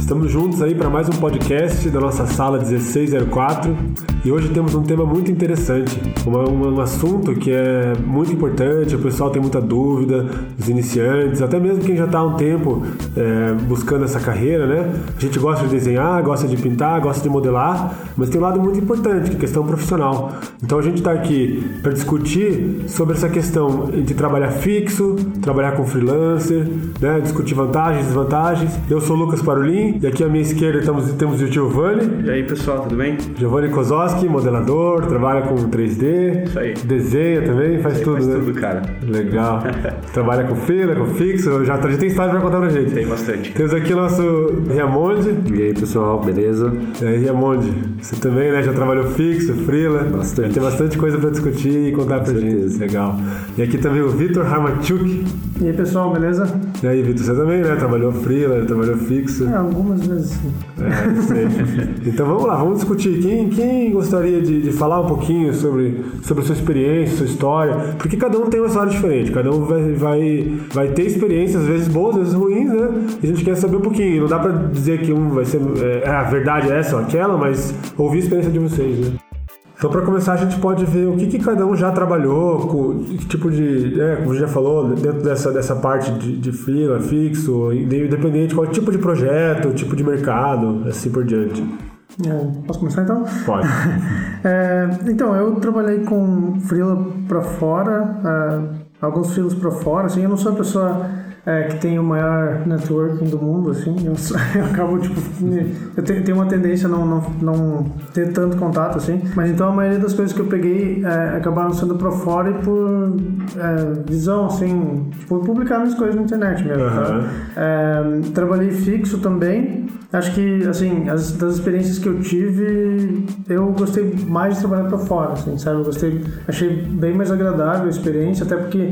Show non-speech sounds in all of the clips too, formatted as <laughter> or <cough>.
Estamos juntos aí para mais um podcast da nossa sala 1604 e hoje temos um tema muito interessante, um, um assunto que é muito importante, o pessoal tem muita dúvida, os iniciantes, até mesmo quem já está há um tempo é, buscando essa carreira, né? A gente gosta de desenhar, gosta de pintar, gosta de modelar, mas tem um lado muito importante, que é a questão profissional. Então a gente está aqui para discutir sobre essa questão de trabalhar fixo, trabalhar com freelancer, né? discutir vantagens e desvantagens. Eu sou o Lucas Parolin, e aqui à minha esquerda temos, temos o Giovanni. E aí, pessoal, tudo bem? Giovanni Kozowski, modelador, trabalha com 3D. Isso aí. Desenha também, faz tudo, faz né? tudo, cara. Legal. <laughs> trabalha com fila, com fixo, já, já tem história pra contar pra gente. Tem bastante. Temos aqui o nosso Riamonde. E aí, pessoal, beleza? E aí, Riamonde, você também, né? Já trabalhou fixo, freela. Bastante. Tem bastante coisa pra discutir e contar pra gente. Legal. E aqui também o Vitor Ramachuk. E aí, pessoal, beleza? E aí, Vitor, você também, né? Trabalhou freela, trabalhou fixo. É, algumas vezes sim. É, sei. <laughs> Então vamos lá, vamos discutir. Quem, quem gostaria de, de, falar um pouquinho sobre, sobre sua experiência, sua história? Porque cada um tem uma história diferente, cada um vai, vai, vai ter experiências, às vezes boas, às vezes ruins, né? E a gente quer saber um pouquinho. Não dá pra dizer que um vai ser. É, a verdade é essa ou aquela, mas ouvir a experiência de vocês, né? Então, para começar, a gente pode ver o que, que cada um já trabalhou, com, que tipo de, é, como já falou, dentro dessa, dessa parte de, de fila, fixo, independente qual tipo de projeto, tipo de mercado, assim por diante. É, posso começar então? Pode. <laughs> é, então, eu trabalhei com freela para fora, é, alguns freelas para fora, assim, eu não sou a pessoa é, que tem o maior networking do mundo, assim, eu, <laughs> eu acabo, tipo, eu tenho, tenho, uma tendência a não, não, não ter tanto contato, assim, mas então a maioria das coisas que eu peguei é, acabaram sendo para fora e por é, visão, assim, tipo, publicar minhas coisas na internet mesmo, uhum. tá? trabalhei fixo também, acho que, assim, as, das experiências que eu tive, eu gostei mais de trabalhar para fora, assim, sabe, eu gostei, achei bem mais agradável a experiência, até porque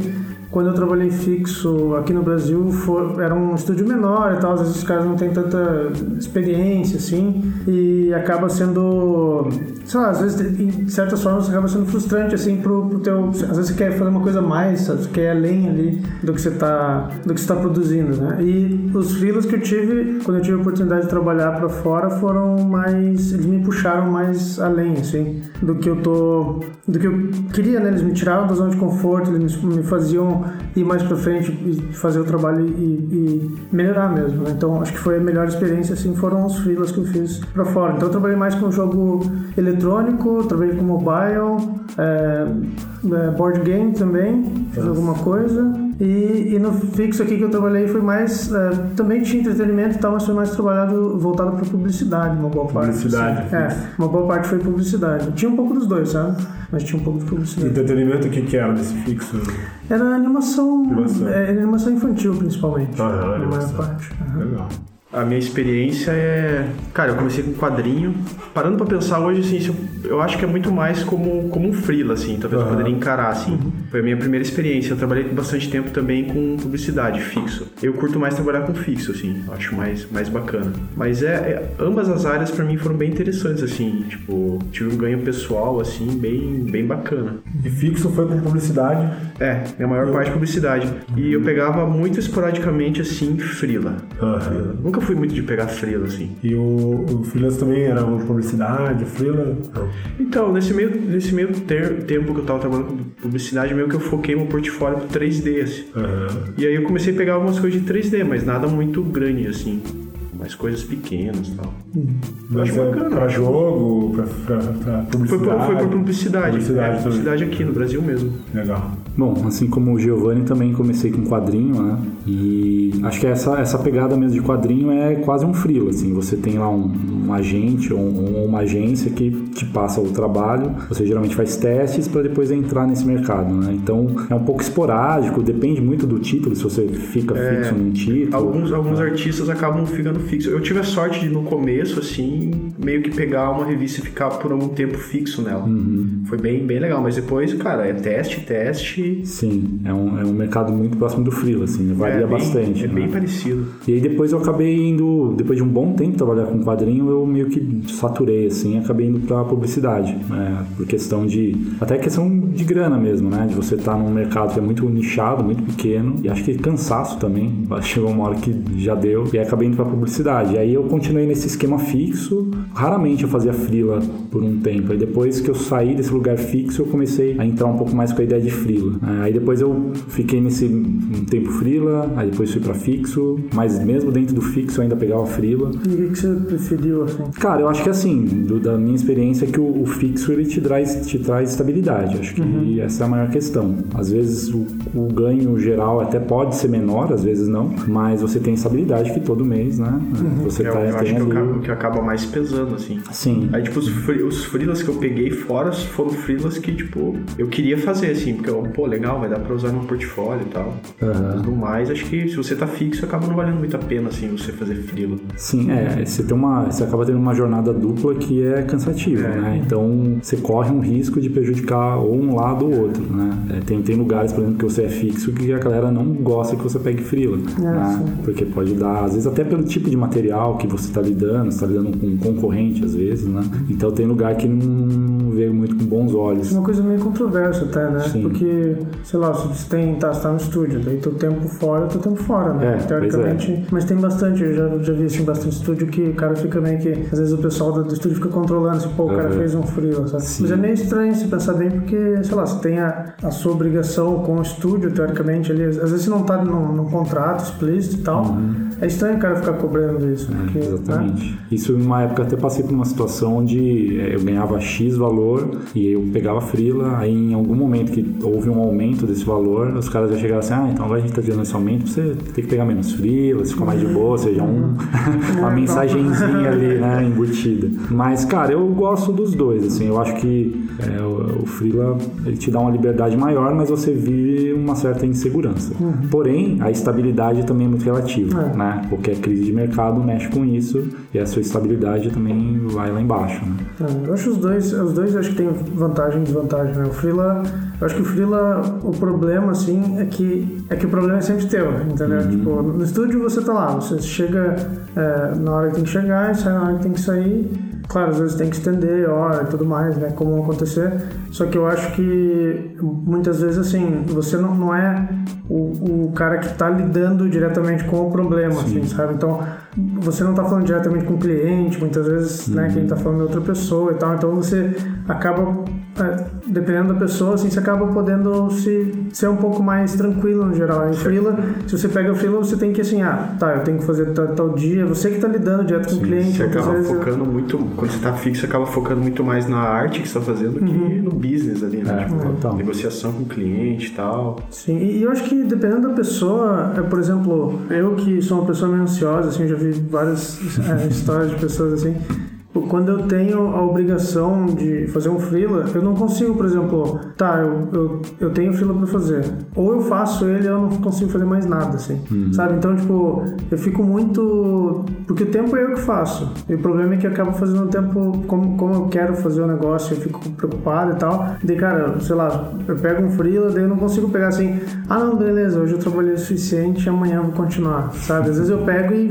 quando eu trabalhei fixo aqui no Brasil, for, era um estúdio menor e tal, às vezes os caras não têm tanta experiência, assim, e acaba sendo, sei lá, às vezes, de certas formas, acaba sendo frustrante, assim, pro, pro teu, às vezes você quer fazer uma coisa mais, sabe? você quer além ali do que você tá, do que você tá produzindo, né? E os freelas que eu tive, quando eu tive a oportunidade de trabalhar para fora, foram mais, eles me puxaram mais além, assim, do que eu tô, do que eu queria, né? Eles me tiraram da zona de conforto, eles me faziam ir mais para frente e fazer o trabalho e, e melhorar mesmo. Né? Então acho que foi a melhor experiência assim foram os freelas que eu fiz para fora. Então eu trabalhei mais com jogo eletrônico, trabalhei com mobile, é, board game também, fiz alguma coisa. E, e, no fixo aqui que eu trabalhei foi mais. É, também tinha entretenimento e tal, mas foi mais trabalhado voltado para publicidade, uma boa parte. Publicidade. Assim. É, uma boa parte foi publicidade. Tinha um pouco dos dois, sabe? Mas tinha um pouco de publicidade. Entretenimento, o que, que era nesse fixo? Era animação. Animação, é, animação infantil, principalmente. Ah, na maior parte. Uhum. Legal. A minha experiência é. Cara, eu comecei com quadrinho. Parando pra pensar hoje, assim, eu acho que é muito mais como, como um freela, assim, talvez uhum. eu poderia encarar, assim. Uhum. Foi a minha primeira experiência. Eu trabalhei bastante tempo também com publicidade, fixo. Eu curto mais trabalhar com fixo, assim, acho mais, mais bacana. Mas é, é ambas as áreas para mim foram bem interessantes, assim, tipo, tive um ganho pessoal, assim, bem, bem bacana. E fixo foi com publicidade? É, minha maior eu... parte publicidade. Uhum. E eu pegava muito esporadicamente, assim, freela. Nunca fui muito de pegar freela, assim. E o, o freelance também era publicidade, freela? Então, nesse meio, nesse meio ter, tempo que eu tava trabalhando com publicidade, meio que eu foquei meu portfólio pro 3D, assim. Uhum. E aí eu comecei a pegar algumas coisas de 3D, mas nada muito grande, assim mas coisas pequenas e tal. Hum. Mas acho é bacana. Pra jogo, pra, pra, pra publicidade? Foi pra, foi pra publicidade. Publicidade, é, publicidade aqui no Brasil mesmo. Legal. Bom, assim como o Giovanni também comecei com quadrinho, né? E acho que essa, essa pegada mesmo de quadrinho é quase um frilo, assim. Você tem lá um, um agente ou um, uma agência que te passa o trabalho, você geralmente faz testes para depois entrar nesse mercado, né? Então é um pouco esporádico, depende muito do título, se você fica é, fixo num título. Alguns, alguns artistas acabam ficando fixos fixo. Eu tive a sorte de, no começo, assim, meio que pegar uma revista e ficar por algum tempo fixo nela. Uhum. Foi bem, bem legal. Mas depois, cara, é teste, teste. Sim, é um, é um mercado muito próximo do freela, assim, varia é bem, bastante. É né? bem parecido. E aí depois eu acabei indo, depois de um bom tempo trabalhar com quadrinho, eu meio que saturei, assim, acabei indo pra publicidade, né? Por questão de. Até questão de grana mesmo, né? De você estar tá num mercado que é muito nichado, muito pequeno, e acho que cansaço também. Chegou uma hora que já deu, e aí acabei indo pra publicidade. Aí eu continuei nesse esquema fixo, raramente eu fazia freela por um tempo. Aí depois que eu saí desse lugar fixo, eu comecei a entrar um pouco mais com a ideia de freela. Aí depois eu fiquei nesse um tempo freela, aí depois fui para fixo, mas mesmo dentro do fixo eu ainda pegava freela. E o que, que você preferiu assim? Cara, eu acho que assim, do, da minha experiência é que o, o, fixo ele te traz, te traz estabilidade. Acho que uhum. essa é a maior questão. Às vezes o, o, ganho geral até pode ser menor, às vezes não, mas você tem estabilidade que todo mês, né? Uhum. Você é, tá, eu acho que, ali... que acaba mais pesando, assim. Sim. Aí, tipo, os, os freelas que eu peguei fora foram freelas que, tipo, eu queria fazer, assim, porque, pô, legal, vai dar pra usar no portfólio e tal. Uhum. Mas no mais, acho que se você tá fixo, acaba não valendo muito a pena, assim, você fazer freela. Sim, é. Você, tem uma, você acaba tendo uma jornada dupla que é cansativa, é. né? Então, você corre um risco de prejudicar ou um lado ou outro, né? É, tem, tem lugares, por exemplo, que você é fixo que a galera não gosta que você pegue freela, é, né? Porque pode dar, às vezes, até pelo tipo de material que você tá lidando, você tá lidando com um concorrente, às vezes, né? Então, tem lugar que não vê muito com bons olhos. É uma coisa meio controversa até, né? Sim. Porque, sei lá, você tem, tá, você tá no estúdio, daí teu tempo fora, teu tempo fora, né? É, Teoricamente. É. Mas tem bastante, eu já, já vi assim, bastante estúdio que o cara fica meio que. Às vezes o pessoal do, do estúdio fica controlando, se assim, pô, o cara fez um frio, sabe? Sim. Mas é meio estranho se pensar bem, porque, sei lá, você tem a, a sua obrigação com o estúdio, teoricamente, ali. Às vezes você não tá num, num contrato explícito e tal. Uhum. É estranho o cara ficar cobrando isso. É, porque, exatamente. Né? Isso, em uma época, até passei por uma situação onde é, eu ganhava X valor e eu pegava frila, aí em algum momento que houve um aumento desse valor, os caras já chegaram assim, ah, então agora a gente tá dando esse aumento, você tem que pegar menos frila, ficar mais de boa, ou seja, um, <laughs> uma mensagenzinha ali, né, embutida. Mas, cara, eu gosto dos dois, assim, eu acho que é, o, o frila, ele te dá uma liberdade maior, mas você vive uma certa insegurança. Uhum. Porém, a estabilidade também é muito relativa, é. né? Qualquer crise de mercado mexe com isso e a sua estabilidade também vai lá embaixo, né? É, eu acho os dois, os dois acho que tem vantagem e desvantagem, né? O freela, eu acho que o freela, o problema, assim, é que, é que o problema é sempre teu, entendeu? Uhum. Tipo, no estúdio você tá lá, você chega é, na hora que tem que chegar e sai na hora que tem que sair Claro, às vezes tem que estender hora e tudo mais, né? Como acontecer. Só que eu acho que muitas vezes, assim, você não, não é o, o cara que está lidando diretamente com o problema, Sim. assim, sabe? Então, você não está falando diretamente com o cliente, muitas vezes, né, uhum. né? Quem está falando é outra pessoa e tal. Então, você acaba dependendo da pessoa, assim, você acaba podendo se, ser um pouco mais tranquilo no geral. Em freela, se você pega o freela, você tem que assim, ah, tá, eu tenho que fazer tal, tal dia. Você que está lidando direto com o cliente. Você acaba vezes, focando muito, quando você está fixo, você acaba focando muito mais na arte que você está fazendo uhum. que no business ali, né? É, tipo, então. negociação com o cliente e tal. Sim, e eu acho que dependendo da pessoa, é, por exemplo, eu que sou uma pessoa meio ansiosa, assim, já vi várias é, <laughs> histórias de pessoas assim quando eu tenho a obrigação de fazer um freela, eu não consigo, por exemplo, tá, eu, eu, eu tenho freela para fazer. Ou eu faço ele eu não consigo fazer mais nada, assim. Uhum. Sabe? Então, tipo, eu fico muito. Porque o tempo é eu que faço. E o problema é que eu acabo fazendo o tempo como, como eu quero fazer o negócio, eu fico preocupado e tal. Daí, cara, sei lá, eu pego um freela, daí eu não consigo pegar assim, ah, não, beleza, hoje eu trabalhei o suficiente, amanhã eu vou continuar. Sabe? Às vezes eu pego e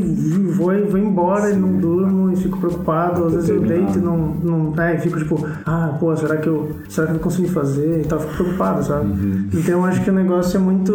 vou, vou embora Sim. e não durmo e fico preocupado às vezes eu deito e não, não. É, e fico tipo, ah, pô, será que eu. Será que eu vou conseguir fazer? E tal, fico preocupado, sabe? Uhum. Então eu acho que o negócio é muito.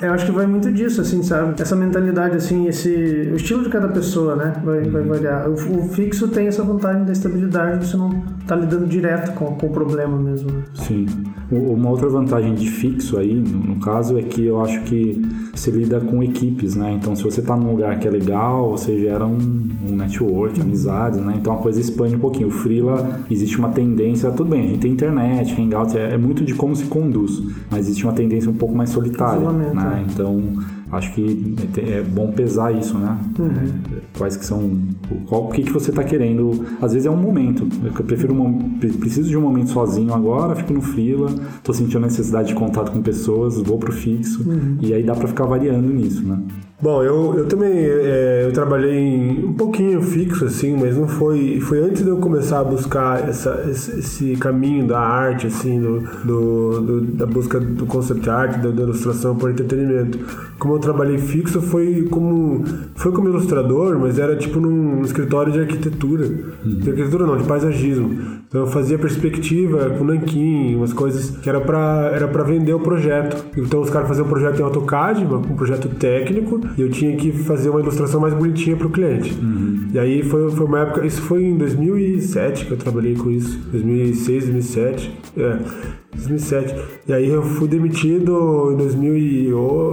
Eu acho que vai muito disso, assim, sabe? Essa mentalidade, assim, esse. O estilo de cada pessoa, né? Vai, uhum. vai variar. O, o, fixo tem essa vantagem da estabilidade, você não tá lidando direto com, com o problema mesmo. Né? Sim. Uma outra vantagem de fixo aí, no, no caso, é que eu acho que você lida com equipes, né? Então se você tá num lugar que é legal, você gera um, um network, uhum. amizades, né? Então a coisa expande um pouquinho. O Freela, existe uma tendência, tudo bem, a gente tem internet, Hangout, é, é muito de como se conduz, mas existe uma tendência um pouco mais solitária, né? É. Então acho que é bom pesar isso, né? Uhum. Quais que são. Qual, o que, que você está querendo? Às vezes é um momento. Eu prefiro um, preciso de um momento sozinho agora, fico no freela, estou sentindo a necessidade de contato com pessoas, vou pro fixo. Uhum. E aí dá para ficar variando nisso, né? Bom, eu, eu também é, eu trabalhei um pouquinho fixo, assim, mas não foi. Foi antes de eu começar a buscar essa, esse, esse caminho da arte, assim, do, do, do, da busca do concept art, da, da ilustração por entretenimento. Como eu trabalhei fixo foi como foi como ilustrador, mas era tipo num escritório de arquitetura. Uhum. De arquitetura não, de paisagismo. Então eu fazia perspectiva com nanquim, umas coisas que era para era para vender o projeto. Então os caras faziam um projeto em AutoCAD, um projeto técnico, e eu tinha que fazer uma ilustração mais bonitinha para o cliente. Uhum. E aí foi, foi uma época, isso foi em 2007 que eu trabalhei com isso, 2006, 2007. É. 2007. E aí eu fui demitido em 2000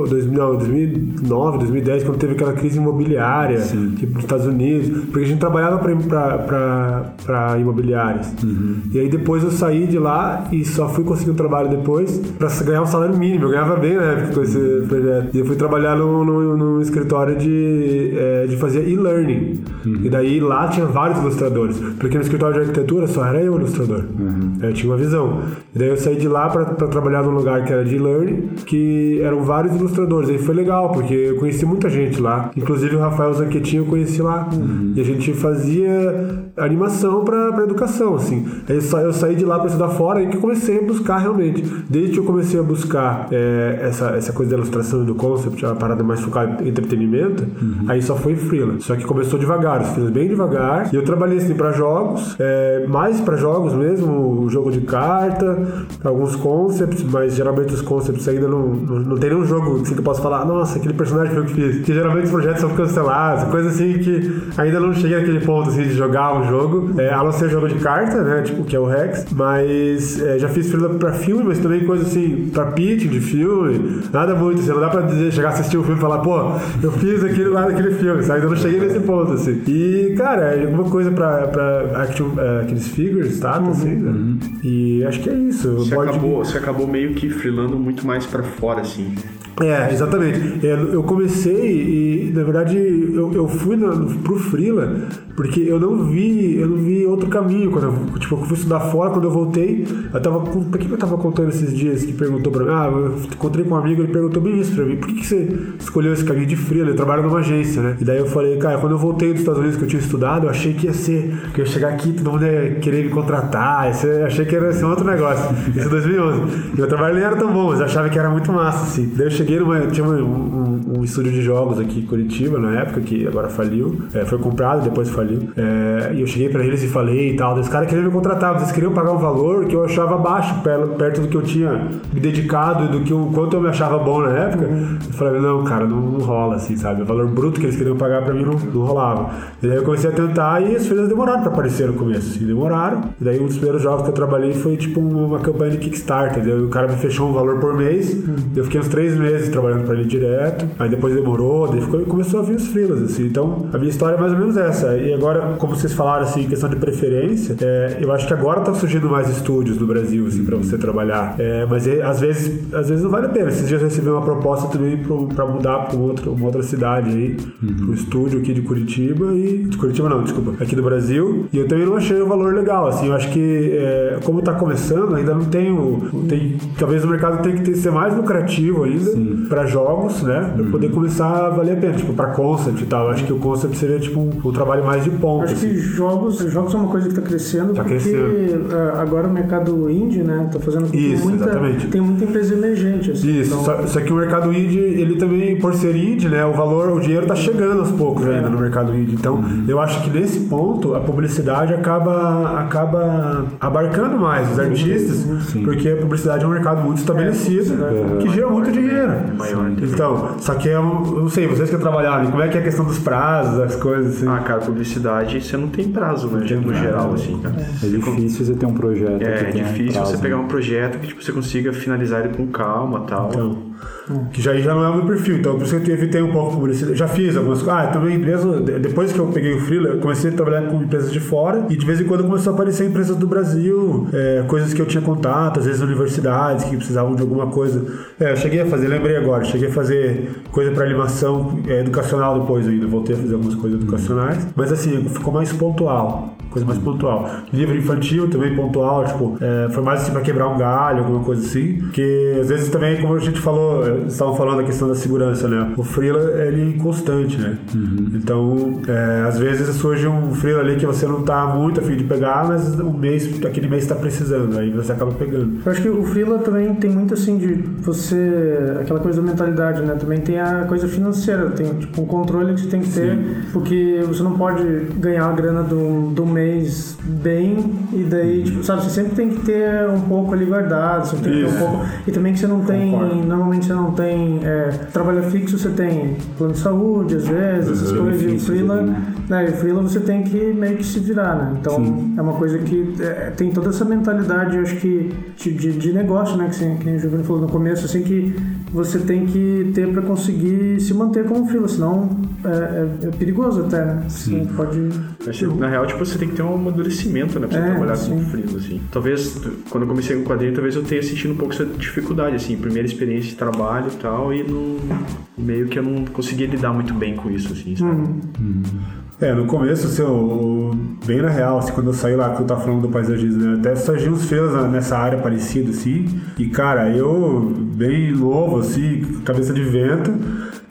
2000, não, 2009, 2010, quando teve aquela crise imobiliária, Sim. tipo nos Estados Unidos, porque a gente trabalhava para imobiliárias. Uhum. E aí depois eu saí de lá e só fui conseguir um trabalho depois para ganhar um salário mínimo. Eu ganhava bem na época com esse projeto. E eu fui trabalhar no, no, escritório de, é, de fazer e-learning. Uhum. E daí lá tinha vários ilustradores, porque no escritório de arquitetura só era eu ilustrador. Uhum. Eu tinha uma visão. E daí eu saí de lá para trabalhar num lugar que era de learning, que eram vários ilustradores. Aí foi legal, porque eu conheci muita gente lá. Inclusive o Rafael Zanquetinho eu conheci lá. Uhum. E a gente fazia animação para educação, assim. Aí eu saí de lá para estudar fora e que comecei a buscar realmente. Desde que eu comecei a buscar é, essa, essa coisa da ilustração e do concept, a parada mais focada em entretenimento, uhum. aí só foi freela. Só que começou devagar, fiz bem devagar. E eu trabalhei assim para jogos, é, mais para jogos mesmo, jogo de carta, alguns concepts, mas geralmente os concepts ainda não, não, não tem nenhum jogo assim, que eu possa falar, nossa, aquele personagem foi eu que fiz. Que geralmente os projetos são cancelados, coisa assim que ainda não cheguei naquele ponto assim de jogar um jogo, é, a não ser jogo de carta, né? Tipo, que é o Rex, mas é, já fiz freela pra filme, mas também coisa assim, pra pitch de filme, nada muito, assim, não dá pra dizer, chegar a assistir o um filme e falar, pô, eu fiz aquilo lá daquele filme, sabe? Ainda não cheguei nesse ponto, assim. E, cara, é alguma coisa pra, pra action, é, aqueles figures, uhum. assim, né? Uhum. E acho que é isso. Você acabou, você acabou meio que freelando muito mais para fora, assim. É, exatamente. É, eu comecei e, na verdade, eu, eu fui no, pro Freela porque eu não vi, eu não vi outro caminho. Quando eu, tipo, eu fui estudar fora, quando eu voltei, eu tava. Por que eu tava contando esses dias que perguntou pra mim? Ah, eu encontrei com um amigo, ele perguntou bem isso pra mim. Por que, que você escolheu esse caminho de Freela? Ele trabalha numa agência, né? E daí eu falei, cara, quando eu voltei dos Estados Unidos que eu tinha estudado, eu achei que ia ser, que eu ia chegar aqui, todo mundo ia querer me contratar, eu achei que ia ser outro negócio. Em 2011. E meu trabalho nem era tão bom, mas eu achava que era muito massa, assim. Daí eu cheguei numa. Tinha um, um, estúdio de jogos aqui em Curitiba, na época, que agora faliu. É, foi comprado, depois faliu. É, e eu cheguei para eles e falei e tal. Os caras queriam me contratar, eles queriam pagar um valor que eu achava baixo, perto do que eu tinha me dedicado e do que o quanto eu me achava bom na época. Eu falei, não, cara, não, não, rola assim, sabe? O valor bruto que eles queriam pagar para mim não, não rolava. E daí eu comecei a tentar e as coisas demoraram para aparecer no começo, assim, demoraram. E daí um dos primeiros jogos que eu trabalhei foi tipo uma campanha de Kickstarter. O cara me fechou um valor por mês. Eu fiquei uns três meses trabalhando para ele direto. Aí depois demorou, daí ficou, começou a vir os frilas, assim. Então a minha história é mais ou menos essa. E agora, como vocês falaram, assim, questão de preferência, é, eu acho que agora tá surgindo mais estúdios no Brasil, assim, para você trabalhar. É, mas é, às vezes, às vezes não vale a pena. Esses dias eu recebi uma proposta também para mudar para uma outra cidade aí, uhum. pro estúdio aqui de Curitiba e de Curitiba não, desculpa, aqui do Brasil. E eu também não achei o valor legal, assim. Eu acho que é, como tá começando, ainda não tem o, tem, talvez o mercado tenha que ter, ser mais lucrativo ainda para jogos, né? Pra uhum. poder começar a valer a pena, tipo, para concept e tal. Eu acho que o concept seria tipo um, um trabalho mais de ponta. Acho assim. que jogos, jogos é uma coisa que está crescendo tá porque crescendo. É, agora o mercado indie, né, tá fazendo Isso, muita, exatamente. tem muita empresa emergente. Assim, Isso, então... só, só, que o mercado indie, ele também, por ser indie, né, o valor, o dinheiro está chegando aos poucos é. ainda no mercado indie. Então, uhum. eu acho que nesse ponto a publicidade acaba, acaba abarcando mais os artistas, uhum. porque a publicidade é um mercado muito estabelecido, é, que gera muito dinheiro. Maior, então, só que é eu não sei, vocês que trabalharam, como é que é a questão dos prazos, as coisas assim? Ah, cara, publicidade você não tem prazo, né? No geral, assim, cara. É difícil você ter um projeto. É, é difícil você pegar um projeto que tipo, você consiga finalizar ele com calma tal. Então. Que já, já não é o meu perfil, então por isso que eu evitei um pouco publicidade. Já fiz algumas coisas. Ah, também empresa, depois que eu peguei o Freela, eu comecei a trabalhar com empresas de fora e de vez em quando começou a aparecer empresas do Brasil, é, coisas que eu tinha contato, às vezes universidades que precisavam de alguma coisa. É, eu cheguei a fazer, lembrei agora, cheguei a fazer coisa para animação é, educacional depois ainda, voltei a fazer algumas coisas educacionais, mas assim, ficou mais pontual coisa mais pontual. Livro infantil também pontual, tipo, é, foi mais assim pra quebrar um galho, alguma coisa assim. Que às vezes também, como a gente falou vocês estavam falando da questão da segurança, né? O freela, ele é inconstante, né? Uhum. Então, é, às vezes surge um freela ali que você não tá muito afim de pegar, mas o mês, aquele mês está precisando, aí você acaba pegando. Eu acho que o freela também tem muito assim de você, aquela coisa da mentalidade, né? Também tem a coisa financeira, tem tipo um controle que você tem que ter, Sim. porque você não pode ganhar a grana do, do mês bem e daí, tipo, sabe, você sempre tem que ter um pouco ali guardado, você tem um pouco. E também que você não tem, Concordo. normalmente você não tem é, trabalho fixo, você tem plano de saúde, às vezes, essas uhum. coisas, e freela, né? né? E freela você tem que meio que se virar, né? Então Sim. é uma coisa que é, tem toda essa mentalidade, eu acho que, de, de negócio, né? Que, assim, que o Giovanni falou no começo, assim, que você tem que ter para conseguir se manter como freela, senão é, é, é perigoso até, né? Sim. Você pode. Na real, tipo, você tem que ter um amadurecimento, né? Pra você é, trabalhar sim. com freela, assim. Talvez, quando eu comecei com quadrinho, talvez eu tenha sentido um pouco essa dificuldade, assim, primeira experiência de trabalho e tal, e não, meio que eu não conseguia lidar muito bem com isso, assim, sabe? Uhum. Uhum. É, no começo, assim, eu, bem na real, assim, quando eu saí lá, que eu tava falando do paisagismo, né, até surgiu uns feiras nessa área parecida, assim, e cara, eu, bem novo, assim, cabeça de vento,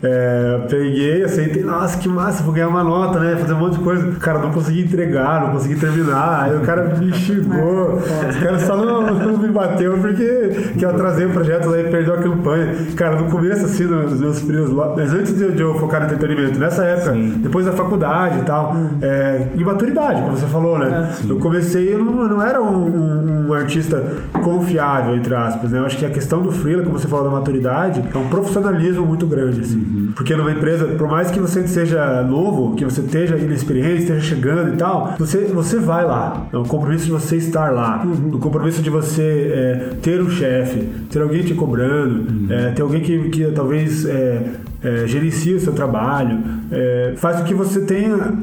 é, peguei, aceitei, nossa, que massa, vou ganhar uma nota, né? Fazer um monte de coisa. Cara, não consegui entregar, não consegui terminar. Aí o cara me xingou. o cara só não, não, me bateu porque que eu atrasei o projeto lá e perdeu a campanha. Cara, no começo, assim, nos meus primeiros mas antes de, eu focar no entretenimento, nessa época, Sim. depois da faculdade e tal, é, imaturidade, como você falou, né? É. Eu comecei, eu não, não era um, um, um, artista confiável, entre aspas, né? Eu acho que a questão do freela, como você falou da maturidade, é um profissionalismo muito grande, assim. Uhum. Porque numa empresa, por mais que você seja novo, que você esteja inexperiente, esteja chegando e tal, você, você vai lá. É um compromisso de você estar lá. Uhum. Um compromisso de você é, ter um chefe, ter alguém te cobrando, uhum. é, ter alguém que, que talvez é, é, gerencie o seu trabalho. É, faz com que você tenha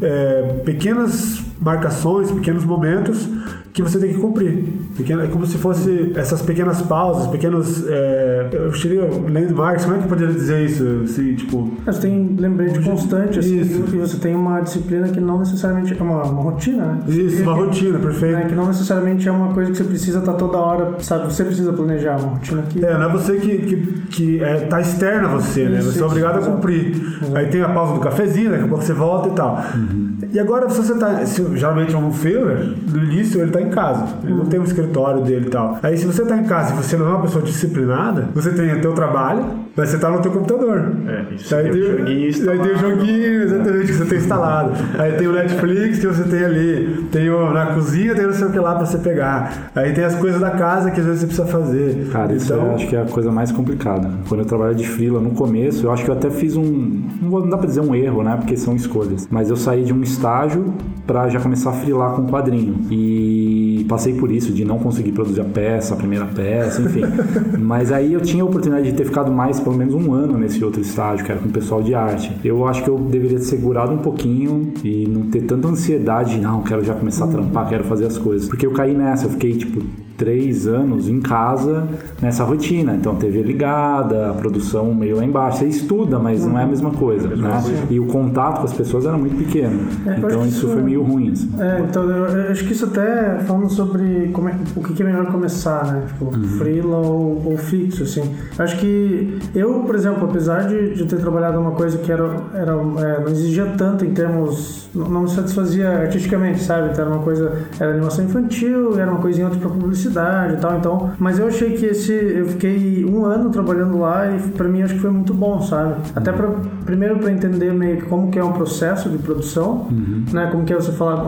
é, pequenas marcações, pequenos momentos que você tem que cumprir. É como se fosse essas pequenas pausas, pequenos. É, eu seria landmarks, como é que eu poderia dizer isso? Assim, tipo, você tem lembrete constante, assim, isso. e você tem uma disciplina que não necessariamente é uma, uma rotina, né? Isso, uma rotina, perfeito. Né, que não necessariamente é uma coisa que você precisa estar toda hora, sabe? Você precisa planejar uma rotina que. É, não é você que, que, que é, tá externa a você, isso, né? Você isso, é obrigado a cumprir. Exato. Aí tem a pausa do cafezinho, daqui a pouco você volta e tal. Uhum. E agora, se você tá. Se, geralmente é um filler, no início ele tá em casa. Ele não tem um escritório dele e tal. Aí se você tá em casa e você não é uma pessoa disciplinada, você tem o teu trabalho, mas você tá no teu computador. É, isso. Aí tem, o joguinho Aí tem o joguinho, exatamente, que você tem instalado. Aí tem o Netflix que você tem ali. Tem o, na cozinha, tem não sei o que lá pra você pegar. Aí tem as coisas da casa que às vezes você precisa fazer. Cara, isso então... eu acho que é a coisa mais complicada. Quando eu trabalho de freela no começo, eu acho que eu até fiz um. Não, vou, não dá pra dizer um erro, né? Porque são escolhas. Mas eu saí de um estágio pra já começar a freelar com quadrinho. E passei por isso, de não conseguir produzir a peça, a primeira peça, enfim. <laughs> Mas aí eu tinha a oportunidade de ter ficado mais, pelo menos um ano nesse outro estágio, que era com o pessoal de arte. Eu acho que eu deveria ter segurado um pouquinho e não ter tanta ansiedade, de, não, quero já começar a trampar, quero fazer as coisas. Porque eu caí nessa, eu fiquei tipo três anos em casa nessa rotina. Então, TV ligada, a produção meio lá embaixo. Você estuda, mas não é a mesma coisa, né? E o contato com as pessoas era muito pequeno. É, então, isso, isso, foi meio ruim. Assim. É, então, eu, eu, acho que isso até falando sobre como é, o que é melhor começar, né? Tipo, uhum. freela ou, ou, fixo, assim. Acho que eu, por exemplo, apesar de, de ter trabalhado uma coisa que era, era é, não exigia tanto em termos... Não me satisfazia artisticamente, sabe? Então, era uma coisa... Era animação infantil, era uma coisinha outra pra publicidade publicidade e tal, então. Mas eu achei que esse. Eu fiquei um ano trabalhando lá e pra mim acho que foi muito bom, sabe? Até pra, primeiro para entender meio que como que é um processo de produção, uhum. né? Como que é você falar.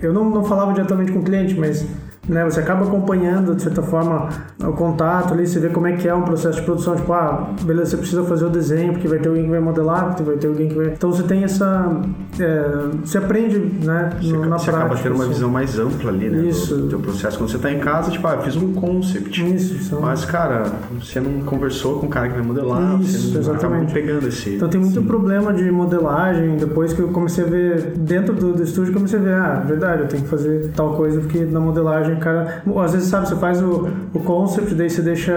Eu não, não falava diretamente com o cliente, mas né? Você acaba acompanhando, de certa forma, o contato ali, você vê como é que é um processo de produção, tipo, ah, beleza, você precisa fazer o desenho, porque vai ter alguém que vai modelar, porque vai ter alguém que vai... Então você tem essa... É, você aprende, né, você, na você prática. acaba tendo uma assim. visão mais ampla ali, né, Isso. do teu processo. Quando você está em casa, tipo, ah, fiz um concept. Isso. São... Mas, cara, você não conversou com o cara que vai modelar, Isso, você não exatamente. pegando esse... Então tem muito Sim. problema de modelagem, depois que eu comecei a ver, dentro do, do estúdio, comecei a ver, ah, verdade, eu tenho que fazer tal coisa, porque na modelagem o cara. Às vezes, sabe, você faz o, o concept, daí você deixa.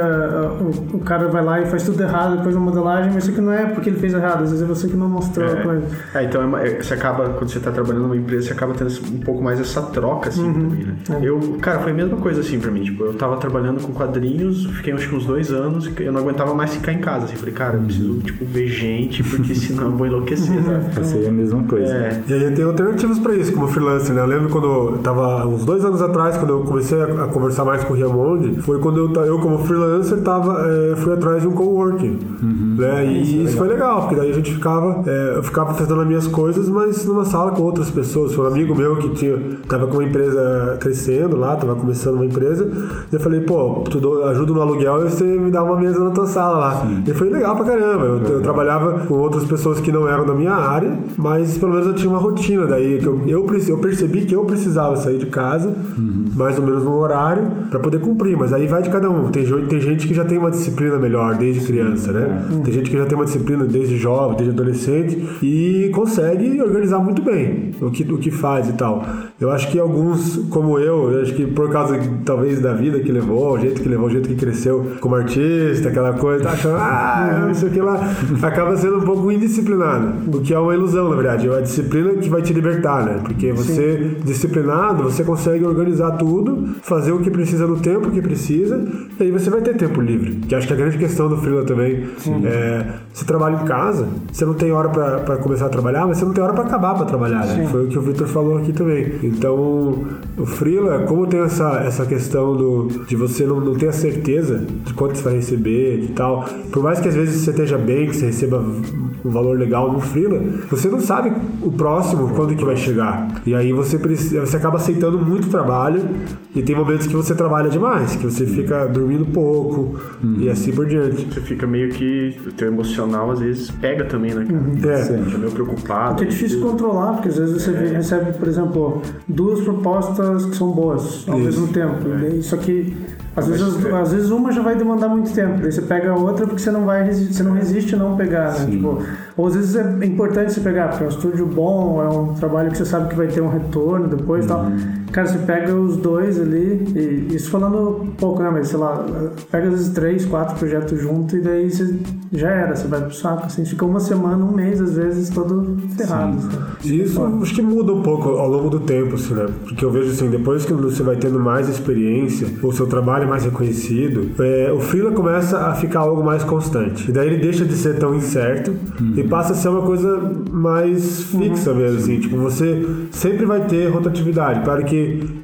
O, o cara vai lá e faz tudo errado depois da modelagem, mas isso aqui não é porque ele fez errado, às vezes é você que não mostrou É. a coisa. É, então é, você acaba, quando você tá trabalhando numa empresa, você acaba tendo um pouco mais essa troca, assim, também, né? Eu, cara, foi a mesma coisa, assim, pra mim. Tipo, eu tava trabalhando com quadrinhos, fiquei acho que uns dois anos, e eu não aguentava mais ficar em casa, assim. Falei, cara, eu preciso, tipo, ver gente, porque senão eu vou enlouquecer, <laughs> sabe? Ser a mesma coisa. É, E aí tem alternativas para isso, como freelancer, né? Eu lembro quando eu tava, uns dois anos atrás, quando eu comecei a, a conversar mais com o Riamonde, foi quando eu, eu como freelancer, tava, é, fui atrás de um coworking, né? E isso, foi legal, porque daí a gente ficava, é, eu ficava fazendo as minhas coisas, mas numa sala com outras pessoas. Foi um amigo meu que tinha, tava com uma empresa crescendo lá, tava começando uma empresa, e eu falei, pô, tu dou- ajuda no aluguel e você me dá uma mesa na tua sala lá. E foi legal pra caramba. Eu, eu trabalhava com outras pessoas que não eram da minha área, mas pelo menos eu tinha uma rotina daí. Que eu, eu, eu percebi que eu precisava sair de casa, mais ou menos no horário, pra poder cumprir. Mas aí vai de cada um. Tem, tem gente que já tem uma disciplina melhor desde criança, né? Tem gente que já tem uma disciplina desde jovem, desde adolescente e consegue organizar muito bem o que, o que faz e tal. Eu acho que alguns, como eu, eu acho que por causa talvez da vida que levou, o jeito que levou, o jeito que cresceu como artista, aquela coisa, tá achando, ah, não sei o que lá, acaba sendo um pouco indisciplinado. O que é uma ilusão, na verdade. É a disciplina que vai te libertar, né? Porque você, disciplinado, você consegue organizar tudo, fazer o que precisa no tempo que precisa, e aí você vai ter tempo livre. Que acho que é a grande questão do freela também. É, você trabalha em casa, você não tem hora pra pra começar a trabalhar, mas você não tem hora pra acabar pra trabalhar, né? Foi o que o Victor falou aqui também. Então, o freela, como tem essa, essa questão do, de você não, não ter a certeza de quanto você vai receber e tal, por mais que às vezes você esteja bem, que você receba um valor legal no freela, você não sabe o próximo quando que vai chegar. E aí você, precisa, você acaba aceitando muito trabalho e tem momentos que você trabalha demais, que você fica dormindo pouco e assim por diante. você fica meio que. O teu emocional às vezes pega também, né, cara? É. Fica meio preocupado. Porque é difícil controlar, porque às vezes você vê- recebe, por exemplo, duas propostas que são boas ao Isso. mesmo tempo. Daí, só que às vezes, às vezes uma já vai demandar muito tempo, daí você pega a outra porque você não vai você não resiste a não pegar, né? Tipo, ou às vezes é importante você pegar, porque é um estúdio bom, é um trabalho que você sabe que vai ter um retorno depois e tal. Cara, você pega os dois ali, e isso falando pouco, né? Mas sei lá, pega às vezes três, quatro projetos juntos e daí você já era, você vai pro saco, assim, fica uma semana, um mês, às vezes, todo ferrado. assim. E isso acho que muda um pouco ao longo do tempo, assim, né? Porque eu vejo assim, depois que você vai tendo mais experiência, o seu trabalho é mais reconhecido, é, o freela começa a ficar algo mais constante. E daí ele deixa de ser tão incerto e passa a ser uma coisa mais fixa mesmo, assim. Tipo, você sempre vai ter rotatividade. Claro que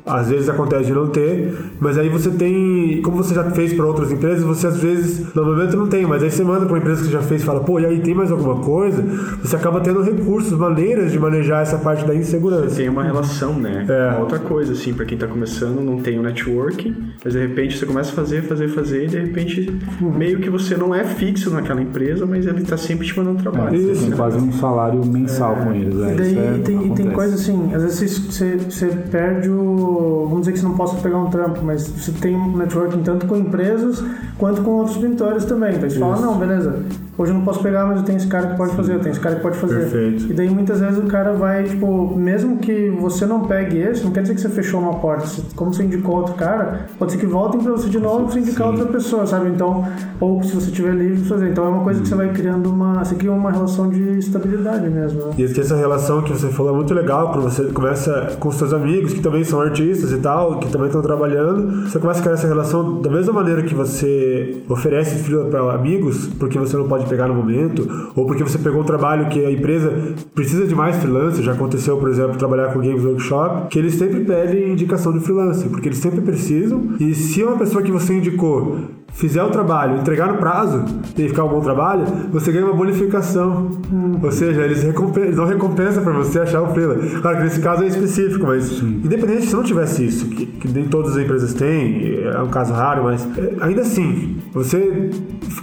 às vezes acontece de não ter, mas aí você tem, como você já fez para outras empresas, você às vezes no momento não tem, mas aí você manda para uma empresa que você já fez e fala, pô, e aí tem mais alguma coisa? Você acaba tendo recursos, maneiras de manejar essa parte da insegurança. Tem uma relação, né? É. Uma outra coisa, assim, pra quem tá começando, não tem o networking, mas de repente você começa a fazer, fazer, fazer, e de repente meio que você não é fixo naquela empresa, mas ele tá sempre te mandando trabalho. Você Isso. tem quase um salário mensal com eles. né? E daí Isso é- tem, e tem coisa assim, às vezes você, você perde o. Vamos dizer que você não possa pegar um trampo, mas você tem um networking tanto com empresas quanto com outros pintores também. Então você fala, não, beleza, hoje eu não posso pegar, mas eu tenho esse cara que pode fazer, eu tenho esse cara que pode fazer. Perfeito. E daí muitas vezes o cara vai, tipo, mesmo que você não pegue esse, não quer dizer que você fechou uma porta. Como você indicou outro cara, pode ser que voltem pra você de novo você indicar outra pessoa, sabe? Então, ou se você tiver livre fazer. Então é uma coisa que você vai criando uma. Você cria uma relação de estabilidade mesmo. Né? E essa- essa relação que você falou é muito legal, quando você começa com seus amigos, que também são artistas e tal, que também estão trabalhando, você começa a criar essa relação da mesma maneira que você oferece freela para amigos, porque você não pode pegar no momento, ou porque você pegou um trabalho que a empresa precisa de mais freelancer, já aconteceu, por exemplo, trabalhar com Games Workshop, que eles sempre pedem indicação de freelancer, porque eles sempre precisam, e se uma pessoa que você indicou fizer o trabalho, entregar no prazo e ficar um bom trabalho, você ganha uma bonificação. Ou seja, eles, eles dão recompensa para você achar o freela. Claro que nesse caso é específico, mas independente se não tivesse isso, que, que nem todas as empresas têm, é um caso raro, mas é, ainda assim, você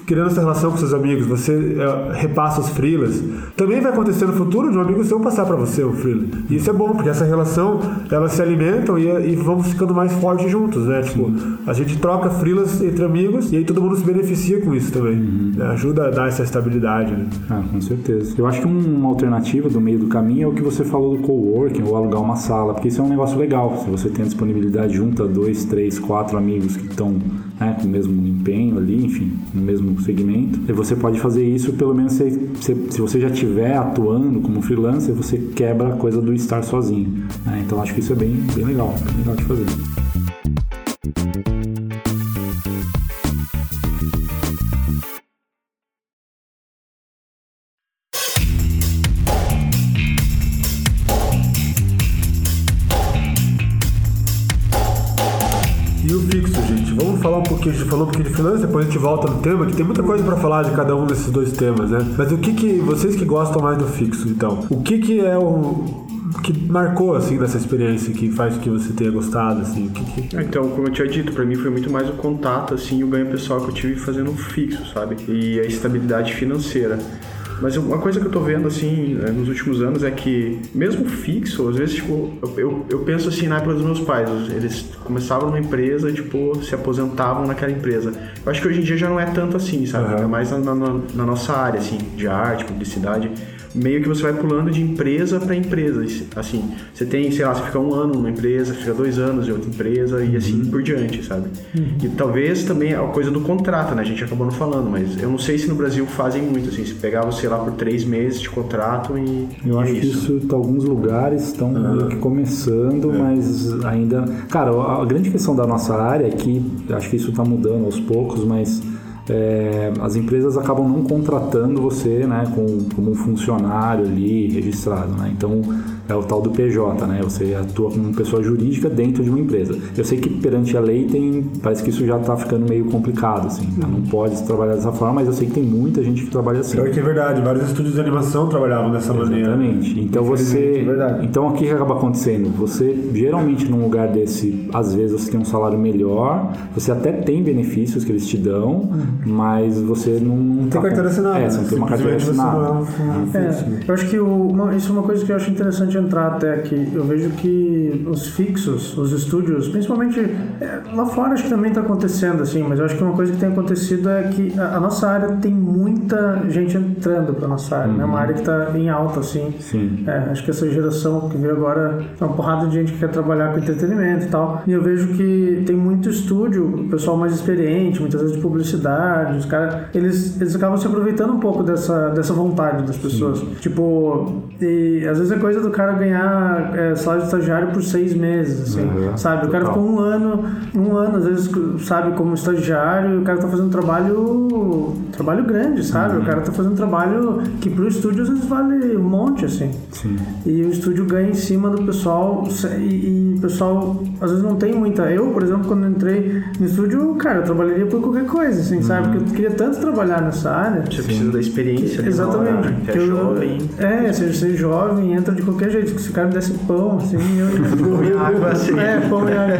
criando essa relação com seus amigos, você é, repassa os freelas, também vai acontecer no futuro de um amigo seu passar para você o freela. E isso é bom, porque essa relação, elas se alimentam e, e vão ficando mais fortes juntos, né? Tipo, a gente troca freelas entre amigos e aí todo mundo se beneficia com isso também. Uhum. Ajuda a dar essa estabilidade. Né? Ah, com certeza. Eu acho que uma alternativa do meio do caminho é o que você falou do coworking ou alugar uma sala, porque isso é um negócio legal. Se você tem a disponibilidade, junta dois, três, quatro amigos que estão né, com o mesmo empenho ali, enfim, no mesmo segmento, e você pode fazer isso, pelo menos se, se, se você já estiver atuando como freelancer, você quebra a coisa do estar sozinho. Né? Então acho que isso é bem, bem legal, bem legal de fazer. Falou um pouquinho de freelance, depois a gente volta no tema, que tem muita coisa para falar de cada um desses dois temas, né? Mas o que que, vocês que gostam mais do fixo, então, o que que é o que marcou assim dessa experiência que faz que você tenha gostado assim? Que, que... Então como eu tinha dito para mim foi muito mais o contato assim o ganho pessoal que eu tive fazendo fixo sabe? E a estabilidade financeira mas uma coisa que eu tô vendo, assim, é, nos últimos anos é que, mesmo fixo, às vezes, tipo, eu, eu penso assim na época dos meus pais. Eles começavam numa empresa e, tipo, se aposentavam naquela empresa. Eu acho que hoje em dia já não é tanto assim, sabe? Uhum. É mais na, na, na nossa área, assim, de arte, publicidade meio que você vai pulando de empresa para empresa. Assim, você tem, sei lá, você fica um ano numa empresa, fica dois anos em outra empresa e assim uhum. por diante, sabe? Uhum. E talvez também a coisa do contrato, né? A gente acabou não falando, mas eu não sei se no Brasil fazem muito, assim, se pegava, sei lá, por três meses de contrato e. Eu acho que isso, tá, alguns lugares estão uhum. que começando, é. mas ainda. Cara, a grande questão da nossa área é que acho que isso está mudando aos poucos, mas é, as empresas acabam não contratando você né, com, como um funcionário ali registrado. Né? Então, é o tal do PJ, né? Você atua como pessoa jurídica dentro de uma empresa. Eu sei que perante a lei tem, parece que isso já está ficando meio complicado, assim. Uhum. Não pode trabalhar dessa forma, mas eu sei que tem muita gente que trabalha assim. Pior que é verdade, vários estúdios de animação trabalhavam dessa Exatamente. maneira. Exatamente. Então você, é então o que acaba acontecendo? Você geralmente num lugar desse, às vezes você tem um salário melhor, você até tem benefícios que eles te dão, uhum. mas você não, não tem tá carteira assinada. É, você não tem uma carteira assinada. É, é, eu acho que o, uma, isso é uma coisa que eu acho interessante entrar até aqui. Eu vejo que os fixos, os estúdios, principalmente é, lá fora acho que também está acontecendo assim, mas eu acho que uma coisa que tem acontecido é que a, a nossa área tem muita gente entrando para nossa área, uhum. né? Uma área que está em alta assim. Sim. É, acho que essa geração que veio agora é uma porrada de gente que quer trabalhar com entretenimento e tal. E eu vejo que tem muito estúdio, o pessoal mais experiente, muitas vezes de publicidade, os caras, eles, eles acabam se aproveitando um pouco dessa, dessa vontade das pessoas. Sim. Tipo, e às vezes é coisa do cara cara ganhar é, salário de estagiário por seis meses, assim, uhum, sabe? O cara ficou um ano, um ano, às vezes, sabe, como estagiário, e o cara tá fazendo trabalho, trabalho grande, sabe? Uhum. O cara tá fazendo trabalho que pro estúdio às vezes vale um monte, assim. Sim. E o estúdio ganha em cima do pessoal, e, o pessoal às vezes não tem muita. Eu, por exemplo, quando entrei no estúdio, cara, eu trabalharia por qualquer coisa, assim, uhum. sabe? Porque eu queria tanto trabalhar nessa área. Você precisa da experiência, que, Exatamente. Hora, né? que é jovem. É, seja, ser jovem, entra de qualquer jeito. Se o cara me desse pão, assim, eu. <laughs> pão e água, assim. É, pão e água.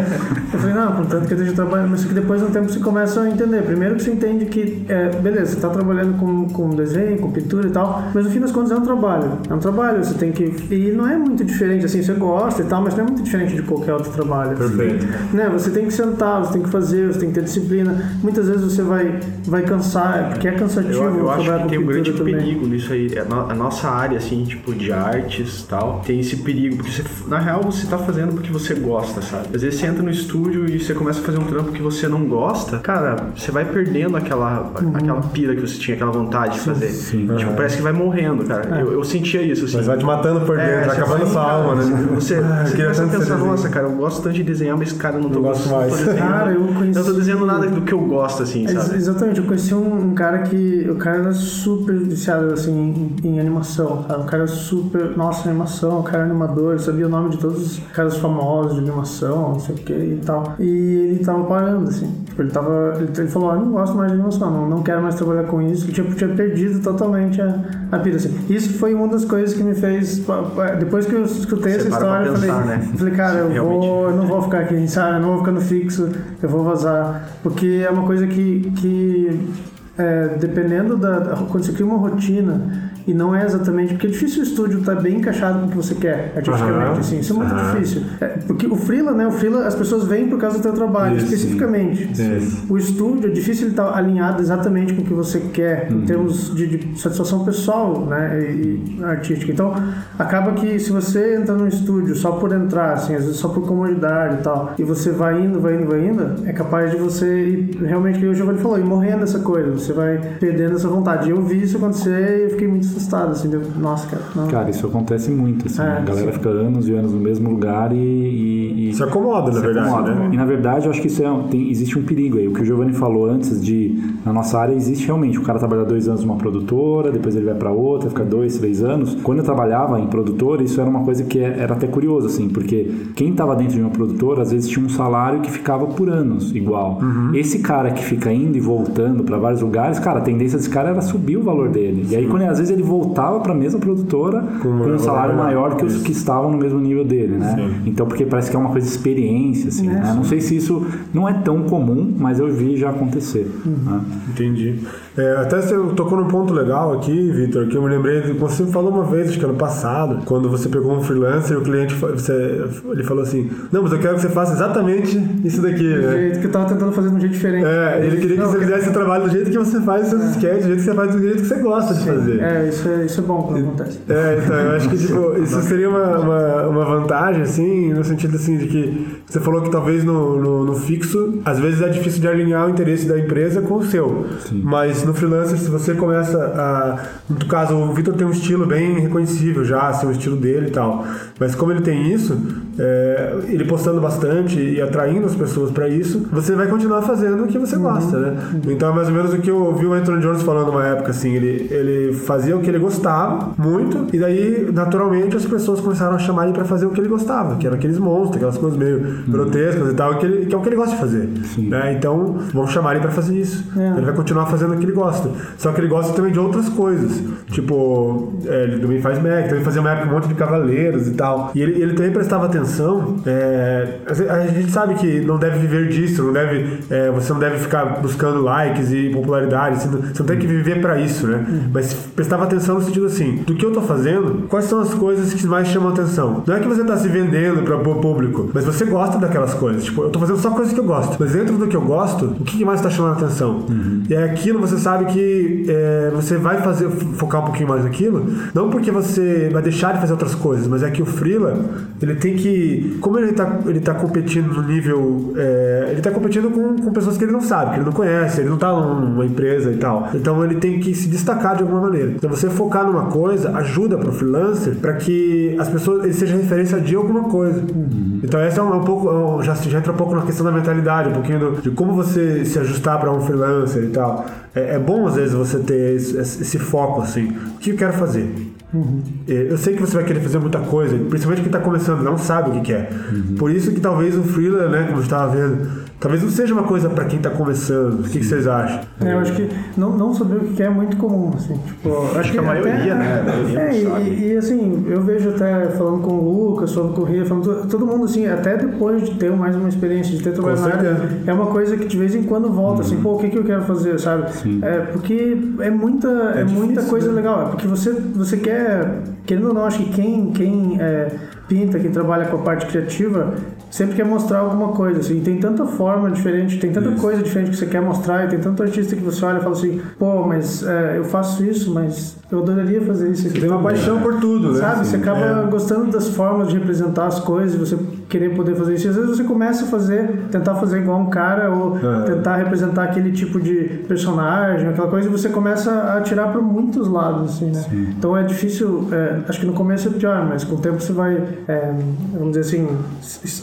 Eu falei, não, contanto que eu esteja trabalhando. Mas que depois, no tempo, você começa a entender. Primeiro que você entende que, é, beleza, você está trabalhando com, com desenho, com pintura e tal, mas no fim das contas é um trabalho. É um trabalho, você tem que. E não é muito diferente, assim, você gosta e tal, mas não é muito diferente de qualquer outro trabalho. Perfeito. Assim, né? Você tem que sentar, você tem que fazer, você tem que ter disciplina. Muitas vezes você vai, vai cansar, porque é cansativo. Eu, eu acho que tem um grande também. perigo nisso aí. A nossa área, assim, tipo, de artes e tal, tem esse perigo, porque você, na real você tá fazendo porque você gosta, sabe? Às vezes você entra no estúdio e você começa a fazer um trampo que você não gosta, cara, você vai perdendo aquela, uhum. aquela pira que você tinha, aquela vontade de fazer. Sim, tipo, uhum. parece que vai morrendo, cara. É. Eu, eu, sentia isso, assim. Mas vai te matando por é, dentro, é, vai acabando sua alma, né? <laughs> Você, ah, você começa a pensar, nossa, cara, eu gosto tanto de desenhar, mas, cara, não tô, não gosto mais. Tô cara, eu conheci... Não tô desenhando nada do que eu gosto, assim, sabe? Exatamente, eu conheci um, um cara que, o cara era super viciado, assim, em, em animação, sabe? O cara super, nossa, animação, o cara é animador, sabia nome de todos os caras famosos de animação, não sei o que e tal. E ele tava parando, assim. Tipo, ele tava. Ele, ele falou, ah, não gosto mais de animação, não, não quero mais trabalhar com isso. Ele tipo, tinha perdido totalmente a, a pira, assim. Isso foi uma das coisas que me fez. Depois que eu escutei Você essa história, pensar, eu falei, né? falei, cara, eu, vou, eu não vou ficar aqui, sabe? Eu não vou ficar no fixo, eu vou vazar. Porque é uma coisa que. que é, dependendo da. Quando você cria uma rotina e não é exatamente. Porque é difícil o estúdio estar tá bem encaixado com o que você quer, artisticamente, uhum. assim. Isso é muito uhum. difícil. É, porque o Freela, né? O Freela, as pessoas vêm por causa do teu trabalho, Isso. especificamente. Isso. O estúdio, é difícil ele estar tá alinhado exatamente com o que você quer, uhum. em termos de, de, satisfação pessoal, né? E, e, artística. Então, acaba que se você entra num estúdio só por entrar, assim, às vezes só por comodidade e tal, e você vai indo, vai indo, vai indo, é capaz de você ir, realmente, que o Giovanni falou, ir morrendo essa coisa. Você vai perdendo essa vontade. Eu vi isso acontecer e eu fiquei muito assustado, assim, deu, nossa, cara. Não. Cara, isso acontece muito, assim, é, a galera sim. fica anos e anos no mesmo lugar e... e, e se acomoda, na se verdade, acomoda. né? E na verdade, eu acho que isso é, tem, existe um perigo aí, o que o Giovanni falou antes de, na nossa área, existe realmente, o cara trabalha dois anos numa produtora, depois ele vai para outra, fica dois, três anos. Quando eu trabalhava em produtora, isso era uma coisa que é, era até curioso, assim, porque quem estava dentro de uma produtora, às vezes tinha um salário que ficava por anos igual. Uhum. Esse cara que fica indo e voltando para vários lugares, cara, a tendência desse cara era subir o valor dele. Sim. E aí, quando às vezes ele voltava para a mesma produtora com, com um salário maior que os que estavam no mesmo nível dele, né? Sim. Então, porque parece que é uma coisa de experiência, assim, é, né? Não sei se isso não é tão comum, mas eu vi já acontecer. Uhum. Né? Entendi. É, até você tocou num ponto legal aqui, Vitor, que eu me lembrei, você falou uma vez, acho que ano passado, quando você pegou um freelancer e o cliente você, ele falou assim: Não, mas eu quero que você faça exatamente isso daqui. Do né? jeito que eu tava tentando fazer de um jeito diferente. É, ele queria que não, você fizesse o trabalho do jeito que você faz os seus é. sketches, do jeito que você faz do jeito que você gosta de fazer. É, isso é, isso é bom quando acontece. É, então, eu acho que tipo, isso seria uma, uma, uma, vantagem, assim, no sentido assim, de que você falou que talvez no, no, no fixo, às vezes é difícil de alinhar o interesse da empresa com o seu. Sim. Mas no freelancer, se você começa a. No caso, o Vitor tem um estilo bem reconhecível já, assim, o estilo dele e tal. Mas como ele tem isso, é, ele postando bastante e atraindo as pessoas para isso, você vai continuar fazendo o que você gosta, né? Então é mais ou menos o que eu ouvi o Anthony Jones falando uma época, assim, ele, ele fazia o que ele gostava muito, e daí, naturalmente, as pessoas começaram a chamar ele para fazer o que ele gostava, que eram aqueles monstros, aquelas coisas meio uhum. grotescas e tal, que, ele, que é o que ele gosta de fazer. Né? Então, vamos chamar ele para fazer isso. É. Ele vai continuar fazendo o que ele gosta. Só que ele gosta também de outras coisas. Tipo, é, ele também faz Mac, também fazia uma época um monte de cavaleiros e tal. E ele, ele também prestava atenção. É, a gente sabe que não deve viver disso, não deve, é, você não deve ficar buscando likes e popularidade, você não, você não tem que viver para isso, né? Uhum. Mas prestava atenção no sentido assim, do que eu tô fazendo, quais são as coisas que mais chamam atenção? Não é que você tá se vendendo para o público, mas você gosta daquelas coisas. Tipo, eu tô fazendo só coisas que eu gosto. Mas dentro do que eu gosto, o que mais tá chamando atenção? Uhum. E é aquilo, você sabe que é, você vai fazer, focar um pouquinho mais naquilo, não porque você vai deixar de fazer outras coisas, mas é que o Freela, ele tem que, como ele tá, ele tá competindo no nível, é, ele tá competindo com, com pessoas que ele não sabe, que ele não conhece, ele não tá numa empresa e tal. Então ele tem que se destacar de alguma maneira. Então você focar numa coisa ajuda para o freelancer para que as pessoas ele seja referência de alguma coisa. Uhum. Então essa é um, um pouco, já, já entra um pouco na questão da mentalidade, um pouquinho do, de como você se ajustar para um freelancer e tal. É, é, bom às vezes você ter esse, esse foco assim. O que eu quero fazer? Uhum. Eu sei que você vai querer fazer muita coisa, principalmente quem está começando, não sabe o que quer. Uhum. Por isso que talvez o freelancer, né, como eu estava vendo, Talvez não seja uma coisa para quem está começando. O que, que, vocês acham? É, eu acho que não, não saber o que é muito comum, assim. Tipo, acho que a maioria, até, né? A maioria é, e, e, assim, eu vejo até falando com o Lucas, falando com o Ria, falando todo mundo assim, até depois de ter mais uma experiência, de ter trabalhado na área, é uma coisa que de vez em quando volta, assim, uhum. assim, pô, o que, que eu quero fazer, sabe? Sim. É, porque é muita, é, é difícil, muita coisa né? legal. É porque você, você quer, querendo ou não, acho que quem, quem é, pinta, quem trabalha com a parte criativa, sempre quer mostrar alguma coisa, assim, tem tanta forma diferente, tem tanta isso. coisa diferente que você quer mostrar, e tem tanto artista que você olha e fala assim, pô, mas é, eu faço isso, mas eu adoraria fazer isso aqui. Você tem uma paixão por tudo, né? Sabe, você acaba é. gostando das formas de representar as coisas, você querer poder fazer isso. E às vezes você começa a fazer, tentar fazer igual um cara, ou é. tentar representar aquele tipo de personagem, aquela coisa, e você começa a tirar para muitos lados, assim, né? Sim. Então é difícil, é, acho que no começo é pior, mas com o tempo você vai, é, vamos dizer assim,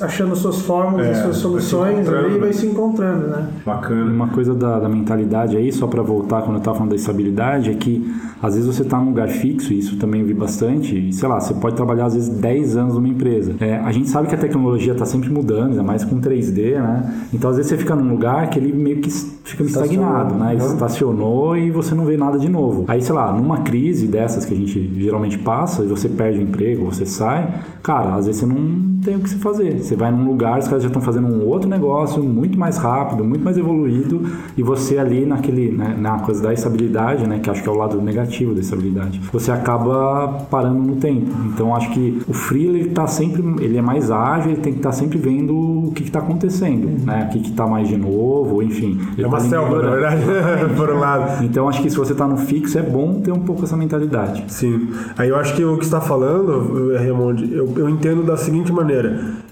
achando suas formas é, suas soluções ali e vai se encontrando, né? Bacana. Uma coisa da, da mentalidade aí, só para voltar quando eu estava falando da estabilidade, é que às vezes você está num lugar fixo, isso também eu vi bastante, sei lá, você pode trabalhar às vezes 10 anos numa empresa. É, a gente sabe que a tecnologia está sempre mudando, ainda mais com 3D, né? Então às vezes você fica num lugar que ele meio que fica estagnado, né? Ele estacionou e você não vê nada de novo. Aí, sei lá, numa crise dessas que a gente geralmente passa, e você perde o emprego, você sai, cara, às vezes você não tem o que se fazer. Você vai num lugar, os caras já estão fazendo um outro negócio muito mais rápido, muito mais evoluído, e você ali naquele, né, na coisa da estabilidade, né, que acho que é o lado negativo da estabilidade, você acaba parando no tempo. Então acho que o freelancer ele tá sempre, ele é mais ágil, ele tem que estar tá sempre vendo o que está acontecendo, uhum. né, o que está mais de novo, enfim. É uma tá selva, na verdade, <laughs> por um lado. Então acho que se você está no fixo é bom ter um pouco essa mentalidade. Sim. Aí eu acho que o que está falando, Raymond, eu, eu entendo da seguinte maneira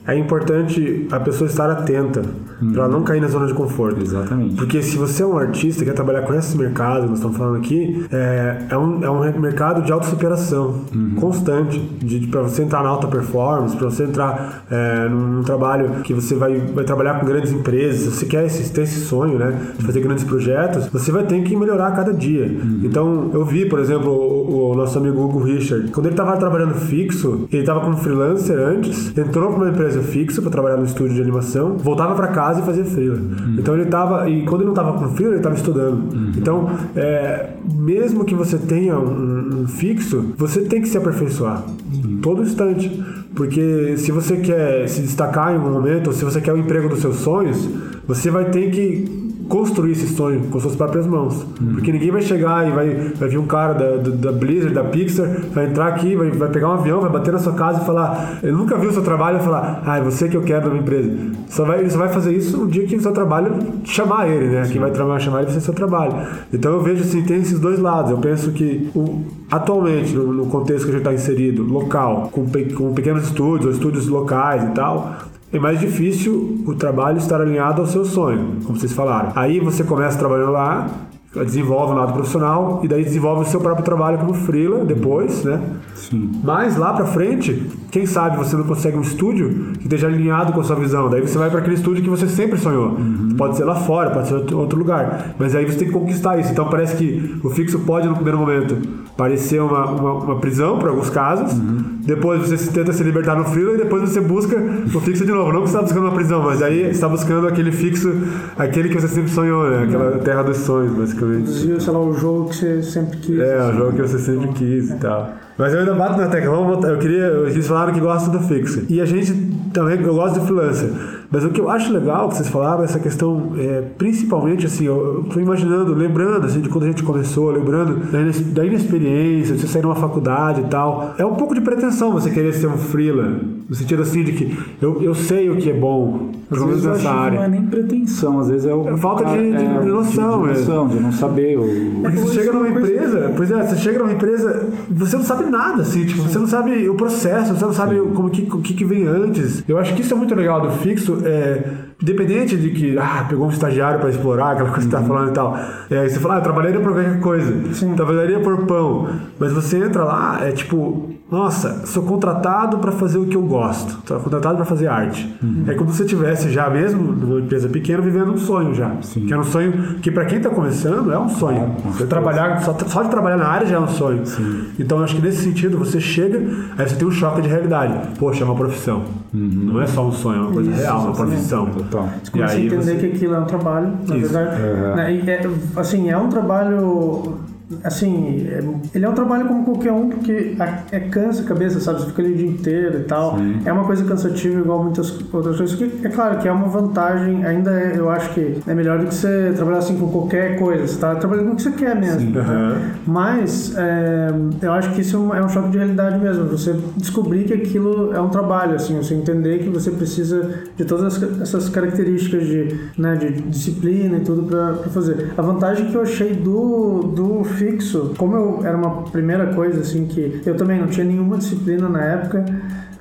é importante a pessoa estar atenta hum. para não cair na zona de conforto. Exatamente. Porque se você é um artista que quer trabalhar com esse mercado que nós estamos falando aqui, é, é, um, é um mercado de autossuperação uhum. constante, de, de para você entrar na alta performance, para você entrar é, num, num, trabalho que você vai, vai trabalhar com grandes empresas, se você quer esse, ter esse sonho, né, de fazer grandes projetos, você vai ter que melhorar a cada dia. Uhum. Então, eu vi, por exemplo, o, o nosso amigo Hugo Richard, quando ele estava trabalhando fixo, ele estava como freelancer antes, entrou para uma empresa fixo para trabalhar no estúdio de animação, voltava para casa e fazia freela. Uhum. Então ele tava e quando ele não tava com freela, ele tava estudando. Uhum. Então, é, mesmo que você tenha um, um, fixo, você tem que se aperfeiçoar uhum. todo instante, porque se você quer se destacar em um momento, ou se você quer o emprego dos seus sonhos, você vai ter que construir esse sonho com suas próprias mãos. Uhum. Porque ninguém vai chegar e vai, vai vir um cara da, da, Blizzard, da Pixar, vai entrar aqui, vai, vai pegar um avião, vai bater na sua casa e falar. Ele nunca viu o seu trabalho e falar, ah, é você que eu quero na minha empresa. Só vai, ele só vai fazer isso no dia que o seu trabalho chamar ele, né? Sim. Quem vai trabalhar, chamar ele vai ser seu trabalho. Então eu vejo assim, tem esses dois lados. Eu penso que o, atualmente, no, no contexto que a gente está inserido, local, com, com pequenos estúdios ou estúdios locais e tal, é mais difícil o trabalho estar alinhado ao seu sonho, como vocês falaram. Aí você começa trabalhando lá, desenvolve um lado profissional e daí desenvolve o seu próprio trabalho como freela depois, né? Sim. Mas lá para frente, quem sabe você não consegue um estúdio que esteja alinhado com a sua visão. Daí você vai para aquele estúdio que você sempre sonhou. Uhum. Pode ser lá fora, pode ser outro, outro lugar. Mas aí você tem que conquistar isso. Então parece que o fixo pode no primeiro momento parecer uma, uma, uma prisão para alguns casos. Uhum. Depois você tenta se libertar no freela e depois você busca o fixo de novo. Não que você está buscando uma prisão, mas aí você está buscando aquele fixo, aquele que você sempre sonhou, né? Aquela uhum. terra dos sonhos, basicamente basicamente. sei lá, o jogo que você sempre quis. É, o jogo que você sempre quis e tal. Mas eu ainda bato na tecla. Vamos voltar. Eu queria. Eles falaram que gostam do fixo. E a gente também. Eu gosto de freelancer. Mas o que eu acho legal que vocês falaram, essa questão, é, principalmente assim, eu estou imaginando, lembrando assim, de quando a gente começou, lembrando da inexperiência, de você sair de uma faculdade e tal. É um pouco de pretensão você querer ser um freela, no sentido assim de que eu, eu sei o que é bom, pelo menos nessa área. Não é nem pretensão, às vezes é, o, é falta de, de, é, de noção, de, noção, de não saber. Porque você chega numa empresa, pois é, você chega numa empresa, você não sabe nada, assim, tipo, você não sabe o processo, você não sabe Sim. como que, o que, que vem antes. Eu acho que isso é muito legal do fixo é, independente de que, ah, pegou um estagiário para explorar, aquela coisa que você tá uhum. falando e tal. É, aí você fala, ah, eu trabalharia por qualquer coisa, Sim. trabalharia por pão. Mas você entra lá, é tipo, nossa, sou contratado para fazer o que eu gosto, sou contratado para fazer arte. Uhum. É como se você tivesse já mesmo numa empresa pequena vivendo um sonho já, Sim. que é um sonho que para quem está começando é um sonho. você trabalhar só, só, de trabalhar na área já é um sonho. Sim. Então acho que nesse sentido você chega, aí você tem um choque de realidade. Poxa, é uma profissão. Uhum. Não é só um sonho, é uma coisa Isso, real, uma profissão. Total. Você começa a entender você... que aquilo é um trabalho, na Isso. verdade. Uhum. Né? É, assim, é um trabalho assim, é, ele é um trabalho como qualquer um, porque é cansa a cabeça, sabe? Você fica ali o dia inteiro e tal. Sim. É uma coisa cansativa igual muitas outras coisas. Que, é claro que é uma vantagem, ainda é, eu acho que é melhor do que você trabalhar assim com qualquer coisa. Você tá trabalhando com o que você quer mesmo. Né? Mas é, eu acho que isso é um choque de realidade mesmo. Você descobrir que aquilo é um trabalho, assim, você entender que você precisa de todas essas características de, né, de disciplina e tudo para fazer. A vantagem que eu achei do, do fixo, como eu era uma primeira coisa assim que eu também não tinha nenhuma disciplina na época,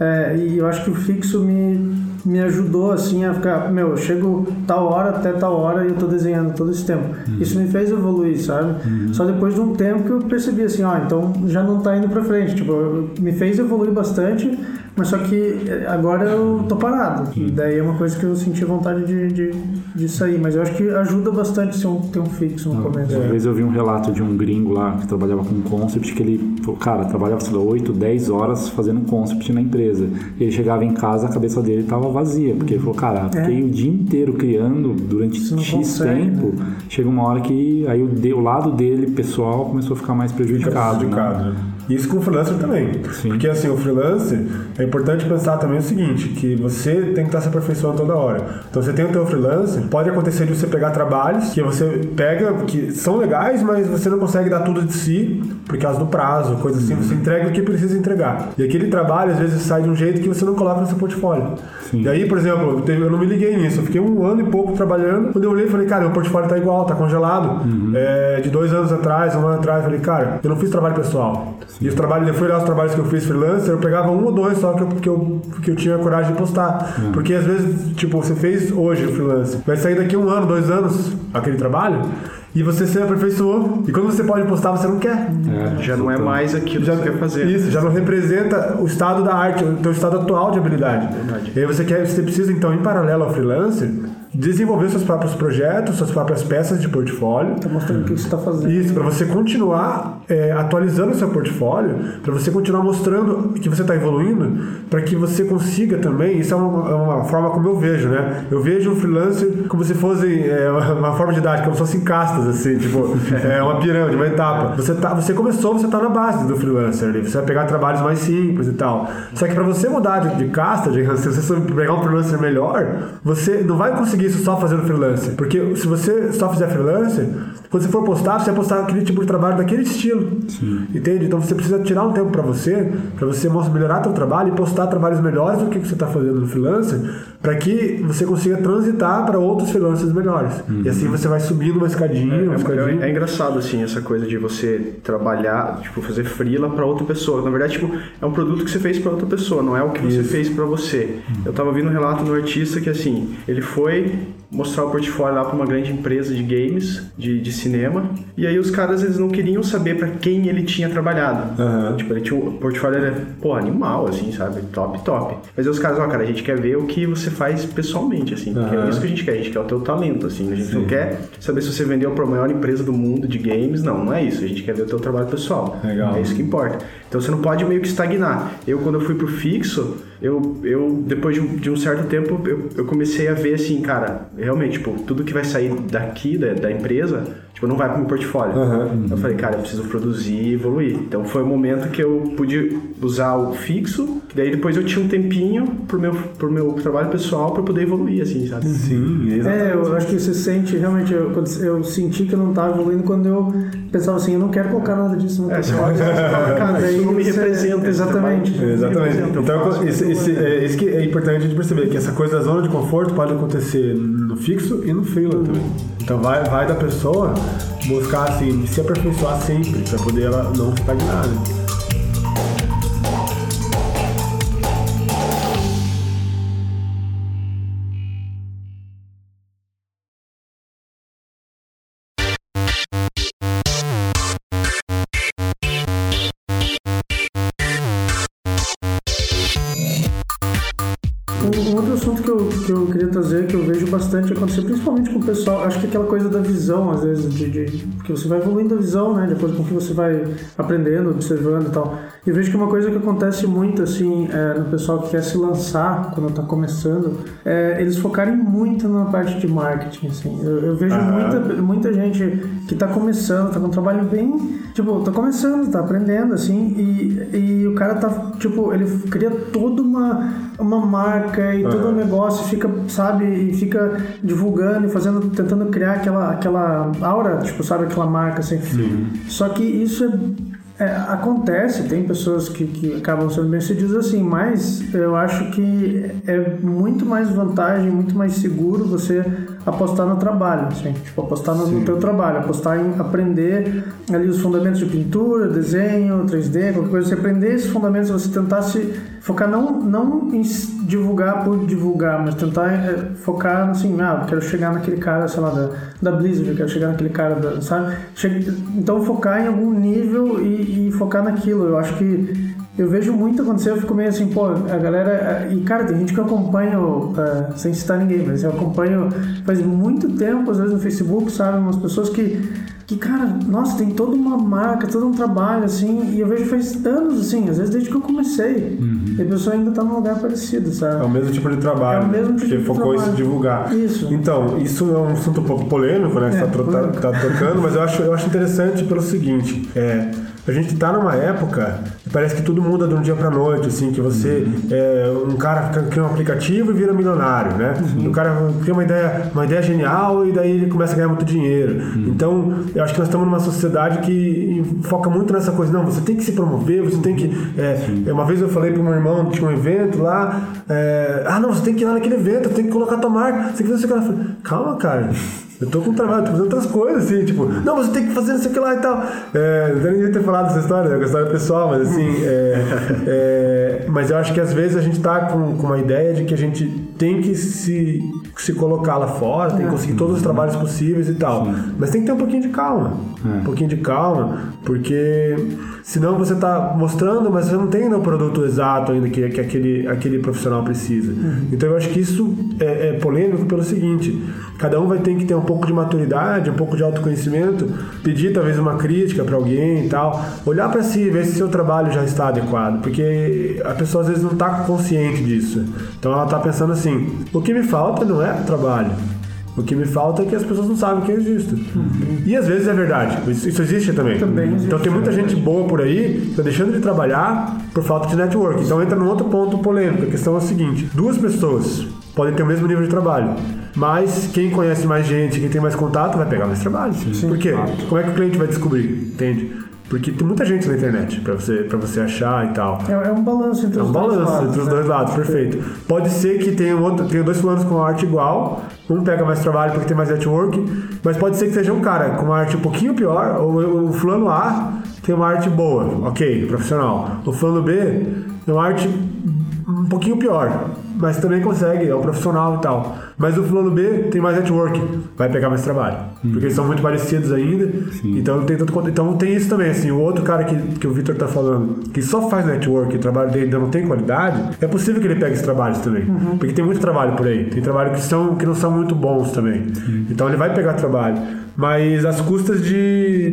é, e eu acho que o fixo me, me ajudou assim a ficar, meu, eu chego tal hora até tal hora e eu tô desenhando todo esse tempo. Uhum. Isso me fez evoluir, sabe? Uhum. Só depois de um tempo que eu percebi assim, ó, então já não tá indo pra frente. Tipo, me fez evoluir bastante, mas só que eh, agora eu tô parado. Sim. Daí é uma coisa que eu senti vontade de, de, de sair. Mas eu acho que ajuda bastante se um, ter um fixo no começo. Uma vez eu vi um relato de um gringo lá que trabalhava com concept, que ele, cara, trabalhava, sei lá, 8, 10 horas fazendo concept na empresa. Ele chegava em casa, a cabeça dele tava vazia, porque ele falou, cara, é. fiquei o dia inteiro criando durante X consegue, tempo. Né? Chega uma hora que aí o, de, o lado dele, pessoal, começou a ficar mais prejudicado. Né? prejudicado. Né? Isso com o freelancer também. Sim. Porque assim, o freelancer, é importante pensar também o seguinte, que você tem que estar se aperfeiçoando toda hora. Então você tem o teu freelancer, pode acontecer de você pegar trabalhos que você pega, que são legais, mas você não consegue dar tudo de si, por causa do prazo, coisa assim, você entrega o que precisa entregar. E aquele trabalho, às vezes, sai de um jeito que você não coloca no seu portfólio. Sim. E aí, por exemplo, eu não me liguei nisso, eu fiquei um ano e pouco trabalhando, quando eu olhei, falei, cara, meu portfólio tá igual, tá congelado. É, de dois anos atrás, um ano atrás, eu falei, cara, eu não fiz trabalho pessoal. E os trabalhos, eu fui olhar os trabalhos que eu fiz freelancer, eu pegava um ou dois só que eu, que eu, que eu tinha coragem de postar. Porque às vezes, tipo, você fez hoje o freelancer, vai sair daqui um ano, dois anos aquele trabalho, e você se aperfeiçoou. E quando você pode postar, você não quer. É, Já não é mais aquilo que você quer fazer. Isso, já não representa o estado da arte, o teu estado atual de habilidade. Verdade. E aí você quer, você precisa então, em paralelo ao freelancer, desenvolver seus próprios projetos, suas próprias peças de portfólio. Tá mostrando o que você está fazendo. Isso, para você continuar é, atualizando seu portfólio, para você continuar mostrando que você está evoluindo, para que você consiga também, isso é uma, é uma forma como eu vejo, né? Eu vejo o freelancer como se fosse é, uma forma didática, como se fossem castas, assim, tipo, <laughs> é uma pirâmide, uma etapa. Você, tá, você começou, você está na base do freelancer ali, você vai pegar trabalhos mais simples e tal. Só que para você mudar de, de casta, de, se você pegar um freelancer melhor, você não vai conseguir isso só fazendo freelancer, porque se você só fizer freelancer, quando você for postar, você vai postar aquele tipo de trabalho daquele estilo. Entende? Então você precisa tirar um tempo para você, para você melhorar teu trabalho e postar trabalhos melhores do que você está fazendo no freelancer, para que você consiga transitar para outros freelancers melhores. E assim você vai subindo uma escadinha, uma É, escadinha. é engraçado, assim, essa coisa de você trabalhar, tipo, fazer freela pra outra pessoa. Na verdade, tipo, é um produto que você fez pra outra pessoa, não é o que você fez pra você. Eu tava vendo um relato no artista que, assim, ele foi mostrar o portfólio lá pra uma grande empresa de games, de, de cinema, e aí os caras, eles não queriam saber pra quem ele tinha trabalhado. Aham. Tipo, ele tinha, o portfólio era, pô, animal, assim, sabe? Top, top. Mas aí os caras, ó, cara, a gente quer ver o que você faz pessoalmente, assim, porque é isso que a gente quer, a gente quer o teu talento, assim, a gente não quer saber se você vendeu para a maior empresa do mundo de games, não, não é isso, a gente quer ver o teu trabalho pessoal. Legal. É isso que importa. Então você não pode meio que estagnar. Eu, quando eu fui pro fixo, eu, eu depois de um, de um certo tempo, eu, eu comecei a ver assim, cara, realmente, tipo, tudo que vai sair daqui, da, da empresa, tipo, não vai pro meu portfólio. Aham. Eu falei, cara, eu preciso produzir e evoluir. Então foi o momento que eu pude usar o fixo, que daí depois eu tinha um tempinho pro meu, pro meu trabalho pessoal para poder evoluir, assim, sabe? Sim, exatamente. É, eu acho que você sente, realmente, eu, eu senti que eu não estava evoluindo quando eu pensava assim, eu não quero colocar nada disso no É, e fala, cara, isso não me representa. Exatamente. trabalho. Exatamente. Então, Então, esse, esse- é, isso que é importante a gente perceber, que essa coisa da zona de conforto pode acontecer no fixo e no freela também. Então vai, vai da pessoa buscar assim, se aperfeiçoar sempre, para poder ela não estagnar. Né? Um, que aquela coisa da visão, às vezes, de, de, porque você vai evoluindo a visão, né? Depois com que você vai aprendendo, observando e tal. Eu vejo que uma coisa que acontece muito, assim, é, no pessoal que quer se lançar quando está começando, é eles focarem muito na parte de marketing, assim. Eu, eu vejo muita, muita gente que está começando, está com um trabalho bem, tipo, tá começando, tá aprendendo, assim, e, e o cara tá, tipo, ele cria toda uma, uma marca e todo um negócio, fica, sabe, e fica divulgando e fazendo, tentando criar aquela, aquela aura, tipo, sabe, aquela marca, assim. Só que isso é é, acontece, tem pessoas que, que acabam sendo bem sucedidas assim, mas eu acho que é muito mais vantagem, muito mais seguro você apostar no trabalho, assim, tipo, apostar no, no teu trabalho, apostar em aprender ali os fundamentos de pintura, desenho, 3D, qualquer coisa, você aprender esses fundamentos, você tentar se focar não, não em divulgar por divulgar, mas tentar é, focar assim, ah, quero chegar naquele cara, sei lá, da, da Blizzard, quero chegar naquele cara, da, sabe? Che- então focar em algum nível e, e focar naquilo. Eu acho que eu vejo muito acontecer, eu fico meio assim, pô, a galera. E cara, tem gente que eu acompanho, é, sem citar ninguém, mas eu acompanho faz muito tempo, às vezes no Facebook, sabe? Umas pessoas que. Que, cara, nossa, tem toda uma marca, todo um trabalho, assim, e eu vejo faz anos, assim, às vezes desde que eu comecei. E a pessoa ainda tá num lugar parecido, sabe? É o mesmo tipo de trabalho. É o mesmo tipo de focou em se trabalho. divulgar. Isso. Então, isso é um assunto um pouco polêmico, né? Que É, você tá, tro- tá, tá tocando, mas eu acho, eu acho interessante pelo seguinte: é, a gente tá numa época que parece que tudo muda de um dia pra noite, assim, que você é um cara cria um aplicativo e vira milionário, né? O cara cria uma ideia, uma ideia genial e daí ele começa a ganhar muito dinheiro. Então, eu acho que nós estamos numa sociedade que foca muito nessa coisa, não, você tem que se promover, você tem que. é, uma vez eu falei pro meu irmão, tinha um evento lá, é, ah não, você tem que ir lá naquele evento, tem que colocar tua marca, você tem que fazer isso calma, cara. Eu tô com trabalho, tô fazendo outras coisas, assim, tipo, não, você tem que fazer isso aqui lá e tal. É, não devia ter falado essa história, é uma história pessoal, mas assim, <laughs> é, é, mas eu acho que às vezes a gente tá com, com uma ideia de que a gente tem que se, se colocar lá fora, tem que conseguir todos os trabalhos possíveis e tal. Mas tem que ter um pouquinho de calma. Um pouquinho de calma, porque senão você tá mostrando, mas você não tem o produto exato ainda que, que aquele, aquele profissional precisa. Então eu acho que isso é, é polêmico pelo seguinte: cada um vai ter que ter um pouco de maturidade, um pouco de autoconhecimento, pedir talvez uma crítica para alguém e tal, olhar para si, ver se seu trabalho já está adequado, porque a pessoa às vezes não está consciente disso. Então ela está pensando assim: o que me falta não é trabalho. O que me falta é que as pessoas não sabem que eu existo. E às vezes é verdade, isso, isso existe também. Também existe, então tem muita gente boa por aí que está deixando de trabalhar por falta de network. Então entra num outro ponto polêmico. A questão é a seguinte: duas pessoas podem ter o mesmo nível de trabalho, mas quem conhece mais gente, quem tem mais contato, vai pegar mais trabalho. Por quê? Como é que o cliente vai descobrir? Entende? Porque tem muita gente na internet para você, pra você achar e tal. É, é um balanço entre É os um dois balanço lados, entre os né? dois lados, perfeito. Pode ser que tenha, um outro, tenha dois fulanos com arte igual, um pega mais trabalho porque tem mais network, mas pode ser que seja um cara com uma arte um pouquinho pior, ou o fulano A tem uma arte boa, ok, profissional. O fulano B tem uma arte um pouquinho pior, mas também consegue, é um profissional e tal. Mas o fulano B tem mais network, vai pegar mais trabalho. Porque eles são muito parecidos ainda. Então tem, tanto, conta- então tem isso também, assim, o outro cara que, que o Victor tá falando, que só faz network e o trabalho dele ainda não tem qualidade, é possível que ele pegue esses trabalhos também. Porque tem muito trabalho por aí. Tem trabalho que, são, que não são muito bons também. Então ele vai pegar trabalho. Mas às custas de,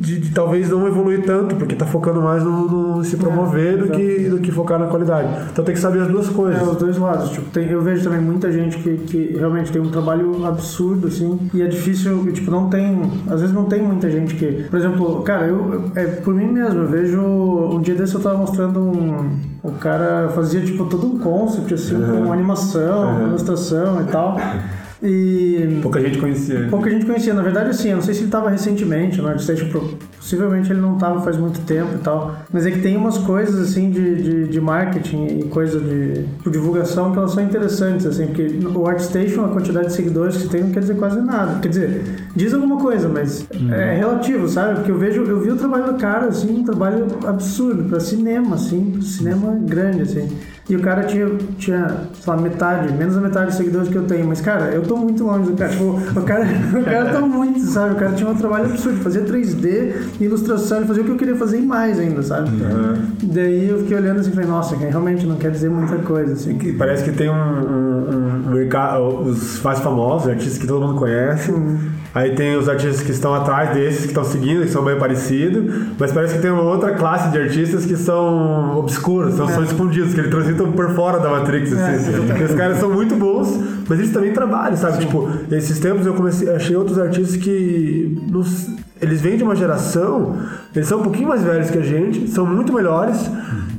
de, de talvez não evoluir tanto, porque tá focando mais no, no se promover do, que, do que focar na qualidade. Então tem que saber as duas coisas. É, os dois lados. Tipo, tem, eu vejo também muita gente que, que realmente tem um trabalho absurdo, assim, e é difícil, tipo, não tem. Às vezes não tem muita gente que. Por exemplo, cara, eu. É por mim mesmo, eu vejo. Um dia desse eu tava mostrando um. O cara fazia, tipo, todo um concept, assim, com animação, ilustração e tal. E. Pouca gente conhecia. Pouca gente conhecia. Na verdade, assim, eu não sei se ele estava recentemente no ArtStation Pro. Possivelmente ele não estava faz muito tempo e tal. Mas é que tem umas coisas, assim, de, de, de marketing e coisa de, de divulgação que elas são interessantes, assim. Porque o ArtStation, a quantidade de seguidores que tem não quer dizer quase nada. Quer dizer, diz alguma coisa, mas é relativo, sabe? Porque eu vejo, eu vi o trabalho do cara, assim, um trabalho absurdo. Pra cinema, assim. Cinema grande, assim. E o cara tinha, tinha, sei lá, metade, menos da metade dos seguidores que eu tenho. Mas, cara, eu tô muito longe do cara. Tipo, o cara, <laughs> o cara tá muito, sabe? O cara tinha um trabalho absurdo. Fazia 3D, ilustração, ele fazia o que eu queria fazer e mais ainda, sabe? Daí eu fiquei olhando assim e falei, nossa, realmente não quer dizer muita coisa, assim. Que Parece que tem um, um, um mercado, os mais famosos, artistas que todo mundo conhece. Aí tem os artistas que estão atrás desses, que estão seguindo, que são bem parecidos. Mas parece que tem uma outra classe de artistas que são obscuros, são, são escondidos, que eles transitam por fora da Matrix. Assim. Esses caras são muito bons, mas eles também trabalham, sabe? Tipo, esses tempos eu comecei, achei outros artistas que. nos- eles vêm de uma geração, eles são um pouquinho mais velhos que a gente, são muito melhores,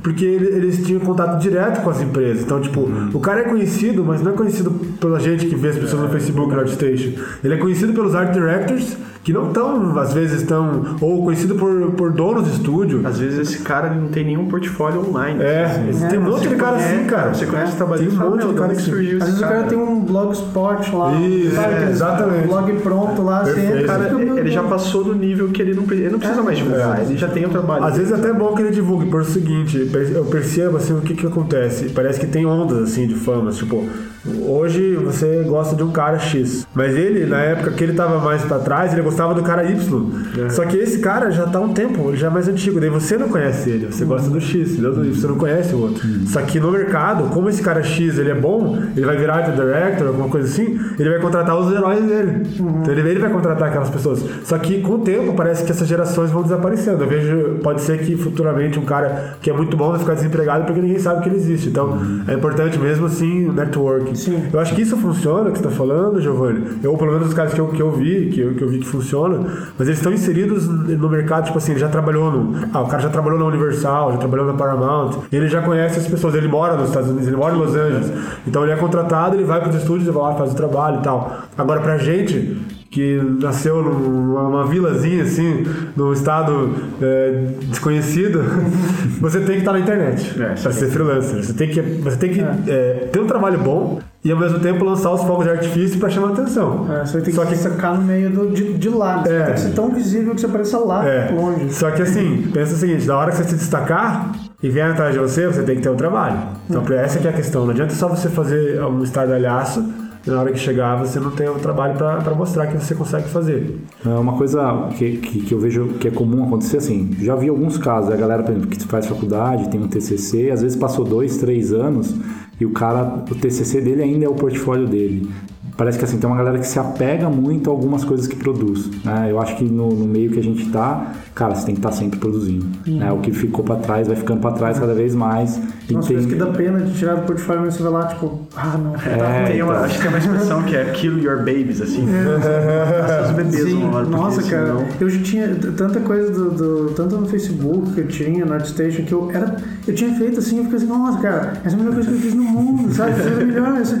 porque ele- eles tinham contato direto com as empresas. Então, tipo, o cara é conhecido, mas não é conhecido pela gente que vê as pessoas no Facebook no ArtStation. Ele é conhecido pelos art directors, que não estão, às vezes estão, ou conhecido por, por donos de estúdio. Às vezes esse cara não tem nenhum portfólio online. É, esse- tem um monte de cara assim, cara. Você conhece o trabalho Tem um monte de "Meu, cara que surgiu Às vezes o cara tem um blogspot lá, Isso, é, exatamente. blog pronto lá, assim, Perfeito. cara, Cara, ele já passou do nível que ele não, ele não precisa mais divulgar, ele já tem o trabalho. Às vezes é até bom que ele divulgue por o seguinte, eu percebo assim o que que acontece. Parece que tem ondas assim de fama, tipo, hoje você gosta de um cara X, mas ele na época que ele tava mais pra trás, ele gostava do cara Y. Só que esse cara já tá há um tempo, ele já é mais antigo, daí você não conhece ele, você gosta do X, entendeu? Você não conhece o outro. Só que no mercado, como esse cara X ele é bom, ele vai virar art director, alguma coisa assim, ele vai contratar os heróis dele. Então ele, ele vai contratar aquelas pessoas. Só que com o tempo parece que essas gerações vão desaparecendo. Eu vejo, pode ser que futuramente um cara que é muito bom vai ficar desempregado porque ninguém sabe que ele existe. Então é importante mesmo assim o network. Sim. Eu acho que isso funciona, que você está falando, Giovanni. Eu, pelo menos os casos que eu, que eu vi, que eu, que eu vi que funciona, mas eles estão inseridos no mercado, tipo assim, ele já trabalhou no. Ah, o cara já trabalhou na Universal, já trabalhou na Paramount, ele já conhece as pessoas, ele mora nos Estados Unidos, ele mora em Los Angeles. Então ele é contratado, ele vai para os estúdios, ele vai lá, faz o trabalho e tal. Agora, pra gente, que nasceu numa, numa vilazinha assim, num estado é, desconhecido, <laughs> você tem que estar na internet É, para ser freelancer. Você tem que, você tem que é, ter um trabalho bom e ao mesmo tempo lançar os fogos de artifício para chamar atenção. É, você tem Só que, que sacar no meio do, de, de lado. Você É. tem que ser tão visível que você apareça lá, É. longe. Só que assim, pensa o seguinte, na hora que você se destacar e vier atrás de você, você tem que ter um trabalho. Então essa que é a questão. Não adianta só você fazer um estardalhaço na hora que chegar você não tem o trabalho para mostrar que você consegue fazer. É uma coisa que, que, que eu vejo que é comum acontecer assim. Já vi alguns casos, a galera, por exemplo, que faz faculdade, tem um TCC, às vezes passou dois, três anos e o cara, o TCC dele ainda é o portfólio dele. Parece que assim, tem uma galera que se apega muito a algumas coisas que produz. Né? Eu acho que no, no meio que a gente tá, cara, você tem que estar sempre produzindo. Né? O que ficou para trás vai ficando para trás cada vez mais. E Umas tem- coisas que dá pena de tirar do portfólio, mas você vai lá, tipo, ah, não. É, Tem uma, então. acho que tem uma expressão que é kill your babies, assim. Faça os bebês Sim, uma hora, porque nossa, cara, senão- eu já tinha tanta coisa do, do- tanto no Facebook que eu tinha, no ArtStation, que eu era. Eu tinha feito assim, eu fiquei assim, nossa, cara, essa é a melhor coisa que eu fiz no mundo, sabe? Essa é a melhor, essa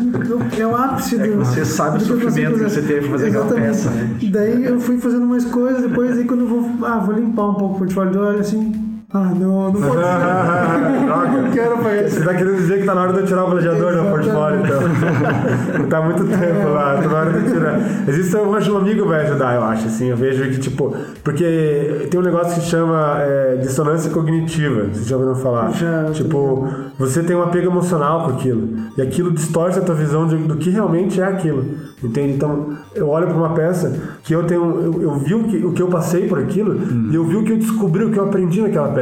é o ápice do. você sabe o sofrimento que você teve fazer aquela Exatamente. peça, né? Daí eu fui fazendo mais coisas, depois aí quando eu vou. Ah, vou limpar um pouco o portfólio, eu olho assim. Ah, não, não pode ser. <laughs> não quero isso. Você tá querendo dizer que tá na hora de eu tirar o gladiador do portfólio, então. Não <laughs> tá muito tempo lá, tá na hora de tirar. Existe um, um amigo vai ajudar, eu acho, assim. Eu vejo que, tipo, porque tem um negócio que chama é, dissonância cognitiva, vocês já ouviram falar? Já, Tipo, você tem um apego emocional com aquilo. E aquilo distorce a tua visão de- do que realmente é aquilo. Entende? Então, eu olho para uma peça que eu tenho. Eu, eu vi o que, o que eu passei por aquilo e eu vi o que eu descobri, o que eu aprendi naquela peça.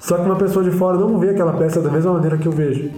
Só que uma pessoa de fora não vê aquela peça da mesma maneira que eu vejo.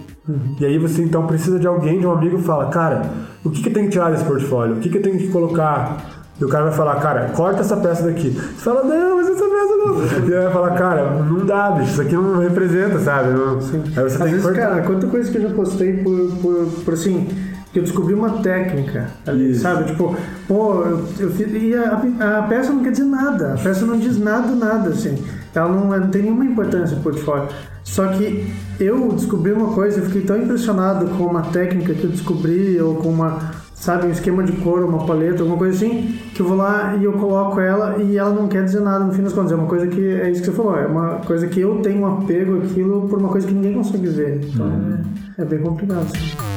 E aí você então precisa de alguém, de um amigo que fala, cara, o que, que tem que tirar desse portfólio? O que, que tenho que colocar? E o cara vai falar, cara, corta essa peça daqui. Você fala, não, mas essa peça não. <laughs> E ele vai falar, cara, não dá, bicho, isso aqui não representa, sabe? Não... Aí você Às tem que vezes, cortar. cara, quanta coisa que eu já postei por, por, por assim, que eu descobri uma técnica ali, Isso. sabe? Tipo, pô, eu, eu fiz, e a, a peça não quer dizer nada, a peça não diz nada, nada, assim. Ela não, não tem nenhuma importância no portfólio. Só que eu descobri uma coisa, eu fiquei tão impressionado com uma técnica que eu descobri, ou com uma, sabe, um esquema de cor, uma paleta, alguma coisa assim, que eu vou lá e eu coloco ela e ela não quer dizer nada no fim das contas. É uma coisa que, é isso que você falou, é uma coisa que eu tenho um apego àquilo por uma coisa que ninguém consegue ver. Então é, é bem complicado. Assim.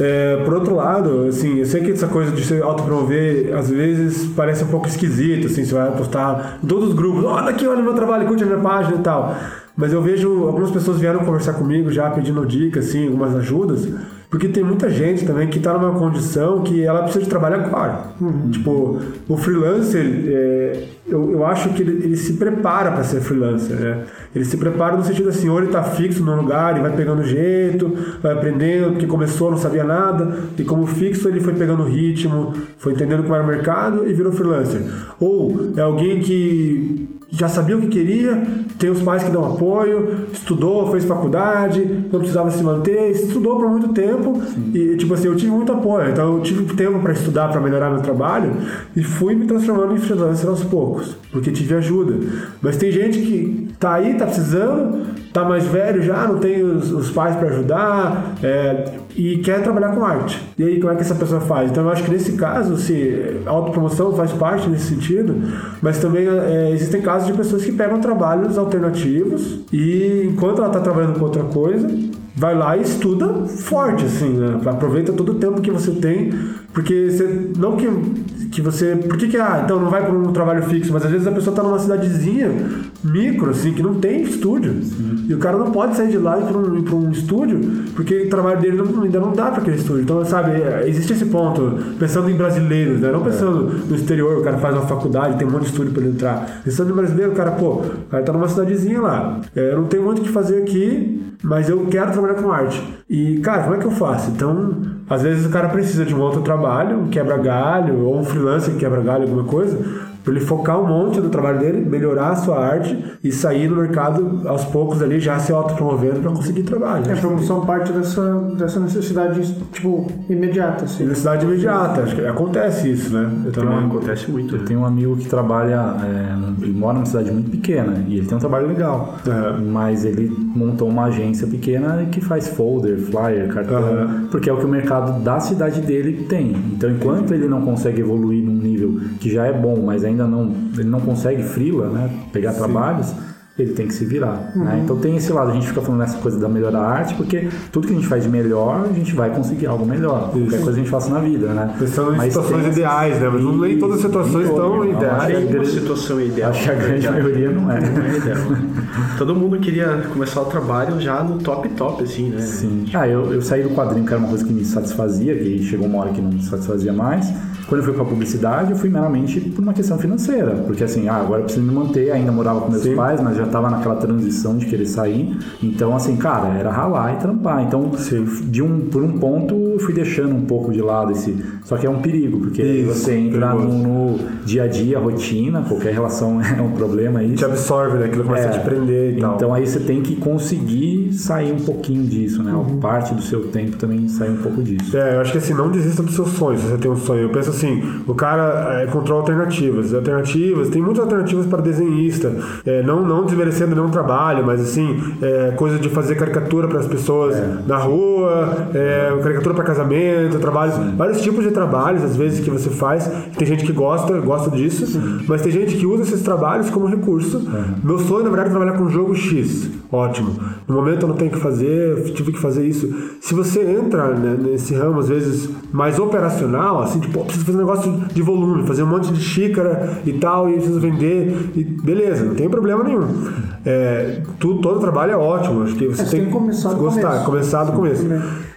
É, por outro lado, assim, eu sei que essa coisa de se autopromover às vezes parece um pouco esquisito, assim, você vai postar em todos os grupos, olha aqui, olha o meu trabalho, curte a minha página e tal. Mas eu vejo algumas pessoas vieram conversar comigo já pedindo dicas, assim, algumas ajudas, porque tem muita gente também que está numa condição que ela precisa de trabalho agora. Tipo, o freelancer, é, eu, eu acho que ele, ele se prepara para ser freelancer, né? Ele se prepara no sentido assim, ou ele está fixo no lugar e vai pegando jeito, vai aprendendo, porque começou, não sabia nada, e como fixo ele foi pegando ritmo, foi entendendo como era o mercado e virou freelancer. Ou é alguém que já sabia o que queria, tem os pais que dão apoio, estudou, fez faculdade, não precisava se manter, estudou por muito tempo e tipo assim, eu tive muito apoio, então eu tive tempo para estudar, para melhorar meu trabalho e fui me transformando em freelancer aos poucos, porque tive ajuda. Mas tem gente que tá aí, tá precisando, tá mais velho já, não tem os, os pais para ajudar é, e quer trabalhar com arte. E aí, como é que essa pessoa faz? Então, eu acho que nesse caso, se autopromoção faz parte nesse sentido, mas também é, existem casos de pessoas que pegam trabalhos alternativos e enquanto ela está trabalhando com outra coisa, vai lá e estuda forte, assim, né? Aproveita todo o tempo que você tem, porque você, não que, que você, por que que, ah, então não vai para um trabalho fixo, mas às vezes a pessoa está numa cidadezinha micro, assim, que não tem estúdio, e o cara não pode sair de lá e para um, um estúdio, porque o trabalho dele não- ainda não dá para aquele estúdio, então, sabe, é, existe esse ponto, pensando em brasileiros, né, não pensando no exterior, o cara faz uma faculdade, tem um monte de estúdio para ele entrar, pensando em brasileiro, o cara, pô, o cara tá numa cidadezinha lá, é, eu não tenho muito o que fazer aqui, mas eu quero trabalhar com arte. E, cara, como é que eu faço? Então, às vezes o cara precisa de um outro trabalho, um quebra-galho, ou um freelancer que quebra-galho, alguma coisa, Para ele focar um monte no trabalho dele, melhorar a sua arte e sair no mercado aos poucos ali, já se autopromovendo para conseguir trabalho. É, a promoção parte dessa, dessa necessidade, tipo, imediata. Assim. Necessidade imediata, acho que acontece isso, né? Então, não, acontece muito. Eu tenho um amigo que trabalha, é, ele mora numa cidade muito pequena e ele tem um trabalho legal, É. mas ele montou uma agência pequena que faz folder, flyer, cartão, Aham. porque é o que o mercado da cidade dele tem. Então, enquanto ele não consegue evoluir num nível que já é bom, mas ainda não, ele não consegue frila, né, pegar trabalhos, ele tem que se virar. né? Então tem esse lado, a gente fica falando nessa coisa da melhor da arte, porque tudo que a gente faz de melhor, a gente vai conseguir algo melhor. Qualquer coisa a gente faça na vida, né? Pensando em situações tem- ideais, né? Mas não nem todas as situações estão todas, não. ideais. Acho que a Nenhuma grande- situação é ideal. Acho que a grande maioria não é. não é ideal. Todo mundo queria começar o trabalho já no top top, assim, né? Sim. Ah, eu, eu saí do quadrinho, que era uma coisa que me satisfazia, que chegou uma hora que não me satisfazia mais. Quando eu fui pra publicidade, eu fui meramente por uma questão financeira. Porque assim, ah, agora eu preciso me manter, ainda morava com meus Sim. pais, mas já tava naquela transição de querer sair. Então, assim, cara, era ralar e trampar. Então, Sim. de um, por um ponto, eu fui deixando um pouco de lado esse. Só que é um perigo, porque Isso, você entra no, no dia a dia, rotina, qualquer relação <laughs> é um problema aí. Te absorve, né? Aquilo começa a te prender e tal. Então aí você tem que conseguir sair um pouquinho disso, né? Parte do seu tempo também sair um pouco disso. É, eu acho que assim, não desista dos seus sonhos se você tem um sonho. Eu penso assim, o cara é, encontrou alternativas. Alternativas, tem muitas alternativas para desenhista. É, não, não desmerecendo nenhum trabalho, mas assim, é, coisa de fazer caricatura para as pessoas na rua, é, caricatura para casamento, trabalhos, vários tipos de trabalhos, às vezes, que você faz. Tem gente que gosta, gosta disso, mas tem gente que usa esses trabalhos como recurso. Meu sonho, na verdade, é trabalhar com jogo X. Ótimo. No momento eu não tenho que fazer, eu tive que fazer isso. Se você entra né, nesse ramo, às vezes, mais operacional, assim, tipo, preciso fazer um negócio de volume, fazer um monte de xícara e tal, e preciso vender, e beleza, não tem problema nenhum. É, tudo, todo trabalho é ótimo, acho que você Você tem tem que começar gostar, começo. começar do começo.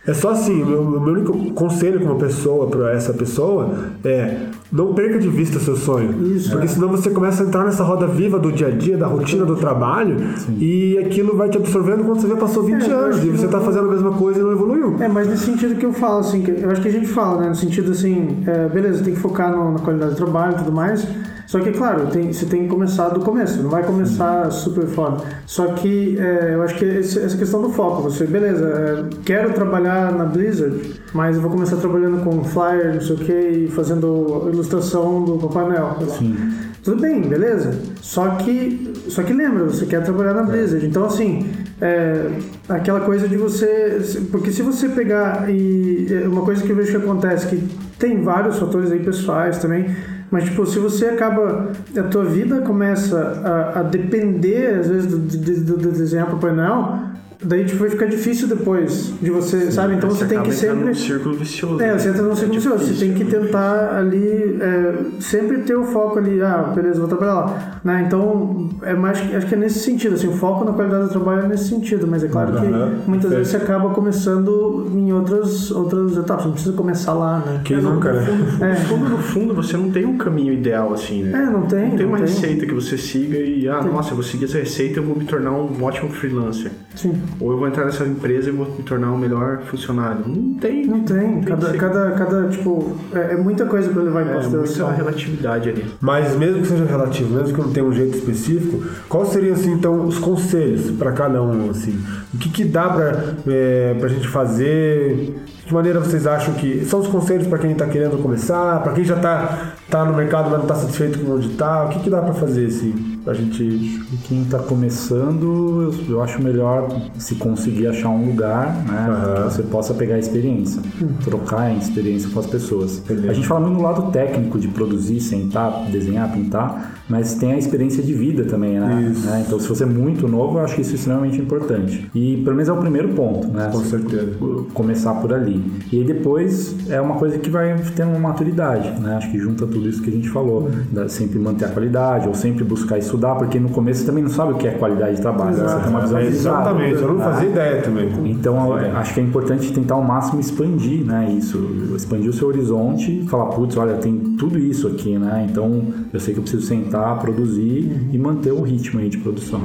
É só assim, o meu, meu único conselho como pessoa para essa pessoa é não perca de vista seu sonho. Isso, porque é. senão você começa a entrar nessa roda viva do dia a dia, da rotina do trabalho, e aquilo vai te absorvendo quando você vê passou 20 É, anos e você não- tá fazendo a mesma coisa e não evoluiu. É, mas nesse sentido que eu falo, assim, que eu acho que a gente fala, né? No sentido assim, é, beleza, tem que focar no- na qualidade do trabalho e tudo mais. Só que, claro, tem, você tem que começar do começo, não vai começar super foda. Só que é, eu acho que esse- essa questão do foco, você, beleza, é, quero trabalhar na Blizzard, mas eu vou começar trabalhando com flyer, não sei o que, e fazendo ilustração do Papai Noel. Sim. Tudo bem, beleza. Só que, só que lembra, você quer trabalhar na Blizzard. Então, assim, é, aquela coisa de você. Porque se você pegar e. é Uma coisa que eu vejo que acontece, que tem vários fatores aí pessoais também. Mas, tipo, se você acaba. A tua vida começa a, a depender, às vezes, do, do, do desenhar Papai Noel. Daí, tipo, vai ficar difícil depois de você, sabe? Então você, tem que sempre. num círculo vicioso. É, né? você entra num ciclo vicioso. Você tem que tentar ali é, sempre ter o foco ali. Ah, beleza, vou trabalhar lá. Né? Então, é mais, acho que é nesse sentido. Assim, o foco na qualidade do trabalho é nesse sentido. Mas é claro que Aham, muitas perfeito. vezes você acaba começando em outras, outras etapas. Não precisa começar lá, né? Quem nunca, né? No fundo, no fundo, você não tem um caminho ideal, assim, né? É, não tem. Não tem uma tem. receita que você siga e, ah, nossa, eu vou seguir essa receita e eu vou me tornar um ótimo freelancer. Sim. Ou eu vou entrar nessa empresa e vou me tornar um melhor funcionário. Não tem. Não tem. que Cada, ser. cada, cada tipo, é, é muita coisa pra levar em É consideração. muita relatividade ali. Mas mesmo que seja relativo, mesmo que não tenha um jeito específico, quais seriam assim então os conselhos para cada um assim? O que, que dá para é, a gente fazer? De que maneira vocês acham que são os conselhos para quem está querendo começar, para quem já está tá no mercado mas não está satisfeito com onde está? O que, que dá para fazer assim para a gente? Quem está começando, eu- acho melhor se conseguir achar um lugar, né, Aham. que você possa pegar a experiência, trocar a experiência com as pessoas. Beleza. A gente fala muito no lado técnico de produzir, sentar, desenhar, pintar, mas tem a experiência de vida também, né? Isso. Né? Então, se você é muito novo, eu acho que isso é extremamente importante. E pelo menos é o primeiro ponto, né? Com certeza. começar por ali. E aí depois é uma coisa que vai tendo uma maturidade, né? Acho que junta tudo isso que a gente falou, da- sempre manter a qualidade ou sempre buscar estudar, porque no começo você também não sabe o que é qualidade de trabalho, né? você tem uma visão É, exatamente, eu não fazia ideia também. Então, eu acho que é importante tentar ao máximo expandir, né, isso, expandir o seu horizonte e falar, putz, olha, tem tudo isso aqui, né, então eu sei que eu preciso sentar, produzir e manter o ritmo aí de produção.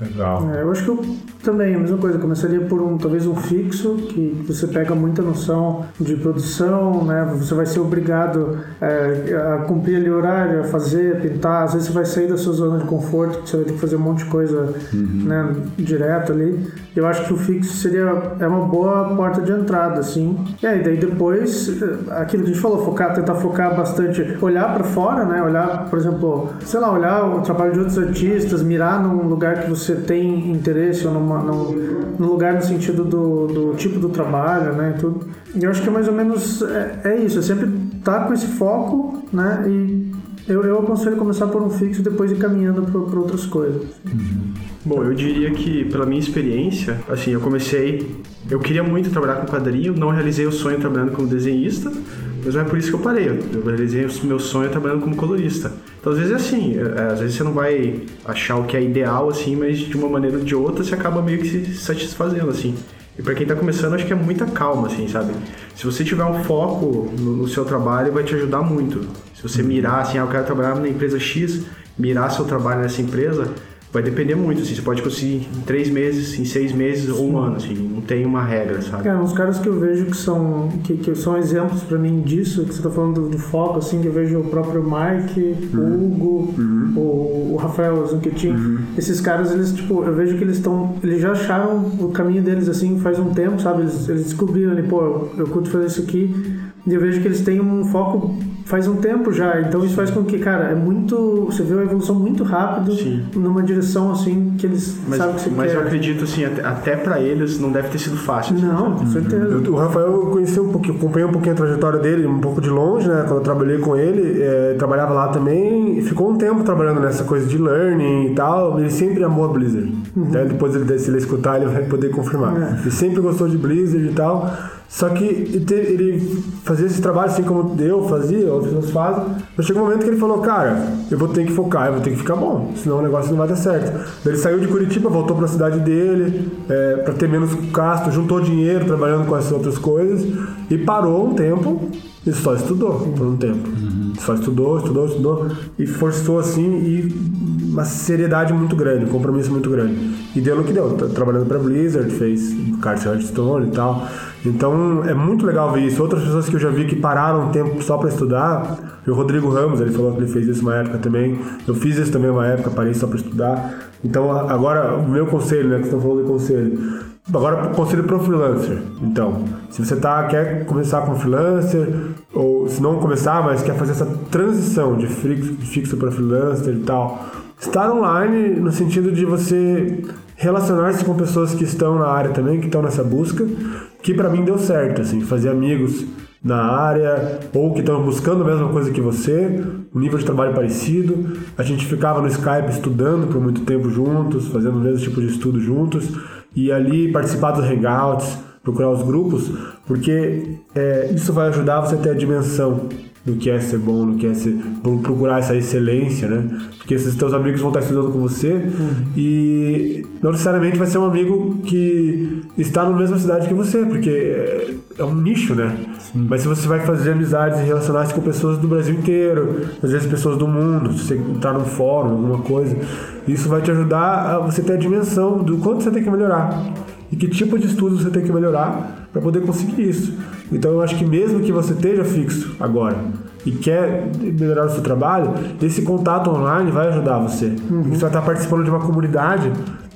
Legal. É, eu acho que eu também, a mesma coisa, começaria por um, talvez um fixo, que você pega muita noção de produção, né? Você vai ser obrigado é, a cumprir ali horário, a fazer, a pintar, às vezes você vai sair da sua zona de conforto, você vai ter que fazer um monte de coisa né, direto ali. Eu acho que o fixo seria é uma boa porta de entrada, assim. E aí, daí depois, eh, aquilo que a gente falou, focar, tentar focar bastante, olhar para fora, né? Olhar, por exemplo, sei lá, olhar o trabalho de outros artistas, mirar num lugar que você tem interesse ou numa, num, num lugar no sentido do, do tipo do trabalho, né? e Tudo. Eu acho que é mais ou menos é, é isso, é sempre estar com esse foco, né? E eu, eu aconselho começar por um fixo e depois ir caminhando para outras coisas. Bom, eu diria que, pela minha experiência, assim, eu comecei. Eu queria muito trabalhar com quadrinho, não realizei o sonho trabalhando como desenhista, mas não é por isso que eu parei. Eu realizei o meu sonho trabalhando como colorista. Então, às vezes é assim, é, às vezes você não vai achar o que é ideal, assim, mas de uma maneira ou de outra você acaba meio que se satisfazendo, assim. E para quem tá começando, acho que é muita calma, assim, sabe? Se você tiver um foco no, no seu trabalho, vai te ajudar muito. Se você mirar, assim, ah, eu quero trabalhar na empresa X, mirar seu trabalho nessa empresa, vai depender muito, assim. Você pode conseguir em três meses, em seis meses ou um ano, assim. Não tem uma regra, sabe? Cara, uns caras que eu vejo que são, que, que são exemplos pra mim disso, que você tá falando do, do foco, assim, que eu vejo o próprio Mike, o Hugo, o, o Rafael Zunquetin. Esses caras, eles, tipo, eu vejo que eles estão. Eles já acharam o caminho deles, assim, faz um tempo, sabe? Eles, eles descobriram ali, pô, eu, eu curto fazer isso aqui. E eu vejo que eles têm um foco faz um tempo já. Então isso faz com que, cara, é muito. Você vê uma evolução muito rápido Sim. numa direção assim que eles Mas, sabem que você mas quer. eu acredito, assim, até, até para eles não deve ter sido fácil. assim, Não, com certeza. Eu- o Rafael eu conheci um pouquinho, acompanhei um pouquinho a trajetória dele, um pouco de longe, né? Quando eu trabalhei com ele, é, trabalhava lá também, e ficou um tempo trabalhando nessa coisa de learning e tal. Ele sempre amou a Blizzard. Né? Depois, ele, se ele escutar, ele vai poder confirmar. É. Ele sempre gostou de Blizzard e tal. Só que ele fazia esse trabalho assim como eu fazia, outras pessoas fazem. Mas chegou um momento que ele falou, cara, eu vou ter que focar, eu vou ter que ficar bom, senão o negócio não vai dar certo. Daí ele saiu de Curitiba, voltou para a cidade dele, é, para ter menos gasto, juntou dinheiro trabalhando com essas outras coisas e parou um tempo e só estudou por um tempo. Só estudou, estudou, estudou e forçou assim e uma seriedade muito grande, um compromisso muito grande. E deu no que deu, tá trabalhando para Blizzard, fez Card Hearthstone e tal. Então é muito legal ver isso. Outras pessoas que eu já vi que pararam um tempo só para estudar, o Rodrigo Ramos, ele falou que ele fez isso uma época também. Eu fiz isso também uma época, parei só para estudar. Então agora o meu conselho, né, que você tá falando de conselho. Agora, conselho para o freelancer. Então, se você tá, quer começar como freelancer, ou se não começar, mas quer fazer essa transição de fixo, fixo para freelancer e tal, estar online no sentido de você relacionar-se com pessoas que estão na área também, que estão nessa busca, que para mim deu certo, assim, fazer amigos na área ou que estão buscando a mesma coisa que você, um nível de trabalho parecido. A gente ficava no Skype estudando por muito tempo juntos, fazendo o mesmo tipo de estudo juntos e ali participar dos hangouts, procurar os grupos, porque é, isso vai ajudar você a ter a dimensão do que é ser bom, do que é ser, pro- procurar essa excelência, né? Porque esses teus amigos vão estar estudando com você e não necessariamente vai ser um amigo que está na mesma cidade que você, porque é, é um nicho, né? Mas se você vai fazer amizades e relacionar-se com pessoas do Brasil inteiro, às vezes pessoas do mundo, se você entrar num fórum, alguma coisa, isso vai te ajudar a você ter a dimensão do quanto você tem que melhorar e que tipo de estudo você tem que melhorar para poder conseguir isso. Então eu acho que mesmo que você esteja fixo agora e quer melhorar o seu trabalho, esse contato online vai ajudar você. Porque Você vai estar participando de uma comunidade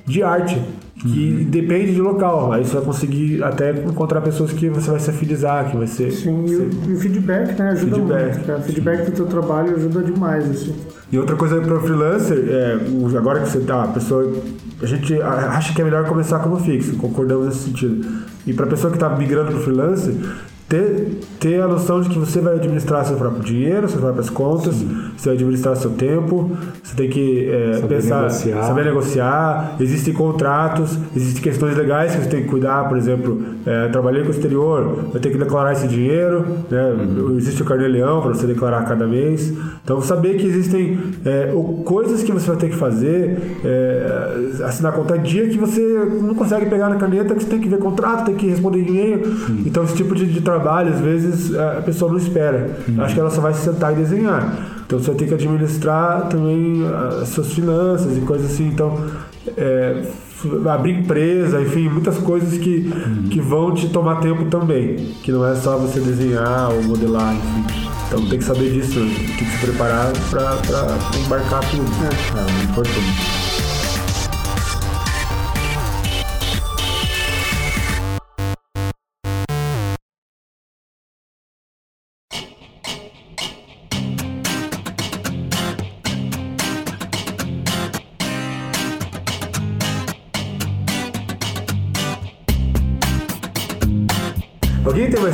de arte que depende de local. Aí você vai conseguir até encontrar pessoas que você vai se afinizar, que vai ser. Sim, e o, e o feedback, né? Ajuda Feedback. muito. Cara. O feedback do teu trabalho ajuda demais, assim. E outra coisa para o freelancer, é, agora que você tá, a pessoa, a gente acha que é melhor começar como fixo, concordamos nesse sentido. E para a pessoa que está migrando para o freelancer, ter, ter a noção de que você vai administrar seu próprio dinheiro, suas próprias contas, você vai administrar seu tempo, você tem que é, Saber pensar, negociar. saber negociar, existem contratos, existem questões legais que você tem que cuidar, por exemplo, é, trabalhei com o exterior, vai ter que declarar esse dinheiro, né? existe o carnê-leão para você declarar cada mês. Então, saber que existem é, coisas que você vai ter que fazer, é, assinar conta dia que você não consegue pegar na caneta, que você tem que ver contrato, tem que responder e-mail. Então, esse tipo de, de trabalho, às vezes, a pessoa não espera. Acho que ela só vai se sentar e desenhar. Então, você vai ter que administrar também as suas finanças e coisas assim. Então, é, abrir empresa, enfim, muitas coisas que, uhum. que vão te tomar tempo também. Que não é só você desenhar ou modelar, enfim. Então tem que saber disso, tem que se preparar para embarcar tudo. É, é muito importante.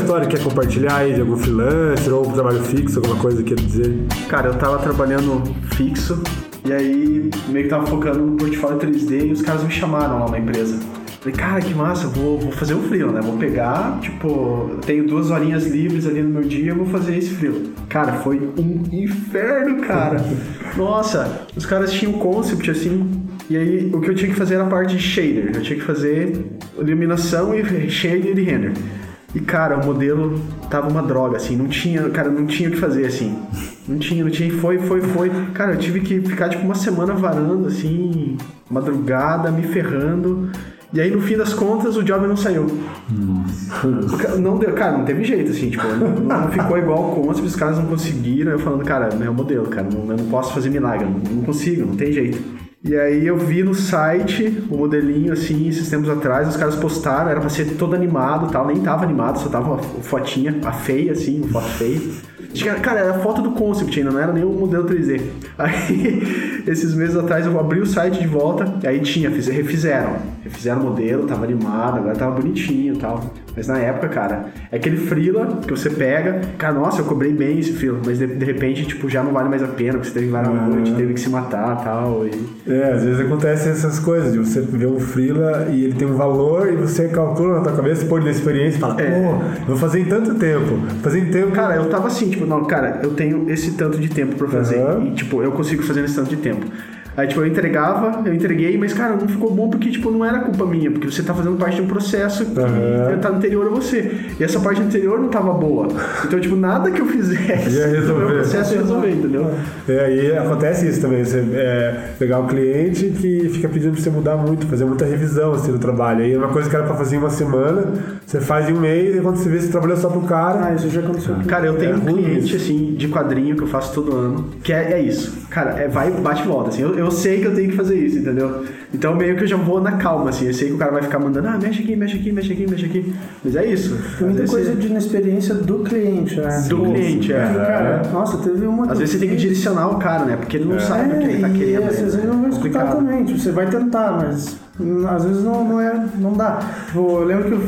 História que quer compartilhar aí de algum freelancer ou trabalho fixo, alguma coisa que quer dizer? Cara, eu tava trabalhando fixo e aí meio que tava focando no portfólio 3D e os caras me chamaram lá na empresa. Falei, cara, que massa, vou, vou fazer um freela, né? Vou pegar, tipo, tenho duas horinhas livres ali no meu dia, vou fazer esse freela. Cara, foi um inferno, cara. <laughs> Nossa, os caras tinham um concept assim, e aí o que eu tinha que fazer era a parte de shader. Eu tinha que fazer iluminação e shader e render. E, cara, o modelo tava uma droga, assim, não tinha, cara, não tinha o que fazer, assim. Não tinha, não tinha, foi, foi, foi. Cara, eu tive que ficar, tipo, uma semana varando, assim, madrugada, me ferrando. E aí, no fim das contas, o job não saiu. Não deu, cara, não teve jeito, assim, tipo, não, não ficou igual o concept, os caras não conseguiram. Eu falando, cara, meu modelo, cara, não, eu não posso fazer milagre, não, não consigo, não tem jeito. E aí eu vi no site o modelinho assim, esses tempos atrás, os caras postaram, era pra ser todo animado tal, nem tava animado, só tava uma fotinha, a feia, assim, foto feia. Cara, era foto do concept ainda, não era nem o modelo 3D. <laughs> Aí, esses meses atrás, eu abri o site de volta, aí tinha, refizeram. Refizeram o modelo, tava animado, agora tava bonitinho e tal. Mas na época, cara, é aquele freela que você pega, cara, nossa, eu cobrei bem esse freela, mas de, de repente, tipo, já não vale mais a pena, porque você teve que varar uhum. noite, teve que se matar tal, e tal. É, às vezes acontecem essas coisas, de você ver um freela e ele tem um valor e você calcula na tua cabeça, põe na experiência e fala, é. pô, vou fazer em tanto tempo. Fazer em tempo. Cara, eu tava assim, tipo, não, cara, eu tenho esse tanto de tempo pra fazer. Uhum. E, tipo, eu consigo fazer nesse tanto de tempo. Aí, tipo, eu entregava, eu entreguei, mas, cara, não ficou bom porque, tipo, não era culpa minha, porque você tá fazendo parte de um processo que uhum. tá anterior a você. E essa parte anterior não tava boa. Então, tipo, nada que eu fizesse ia resolver. o processo ia resolver, entendeu? É, aí acontece isso também, você é, pegar um cliente que fica pedindo pra você mudar muito, fazer muita revisão, assim, no trabalho. Aí uma coisa que era pra fazer em uma semana, você faz em um mês, e quando você vê, você trabalhou só pro cara. Ah, isso já aconteceu. Cara, eu tenho é um cliente, isso. assim, de quadrinho que eu faço todo ano, que é, é isso. Cara, é vai, bate e volta, assim. Eu, eu eu sei que eu tenho que fazer isso, entendeu? Então meio que eu já vou na calma, assim. Eu sei que o cara vai ficar mandando, ah, mexe aqui, mexe aqui, mexe aqui, mexe aqui. Mas é isso. Tem muita coisa de inexperiência do cliente, né? Do cliente, é. cara, nossa, teve uma. Às vezes você tem que direcionar o cara, né? Porque ele não é. sabe o que ele tá querendo. Às vezes ele não vai escutar também. Tipo, você vai tentar, mas às vezes não, não, é, não dá. Eu lembro que eu,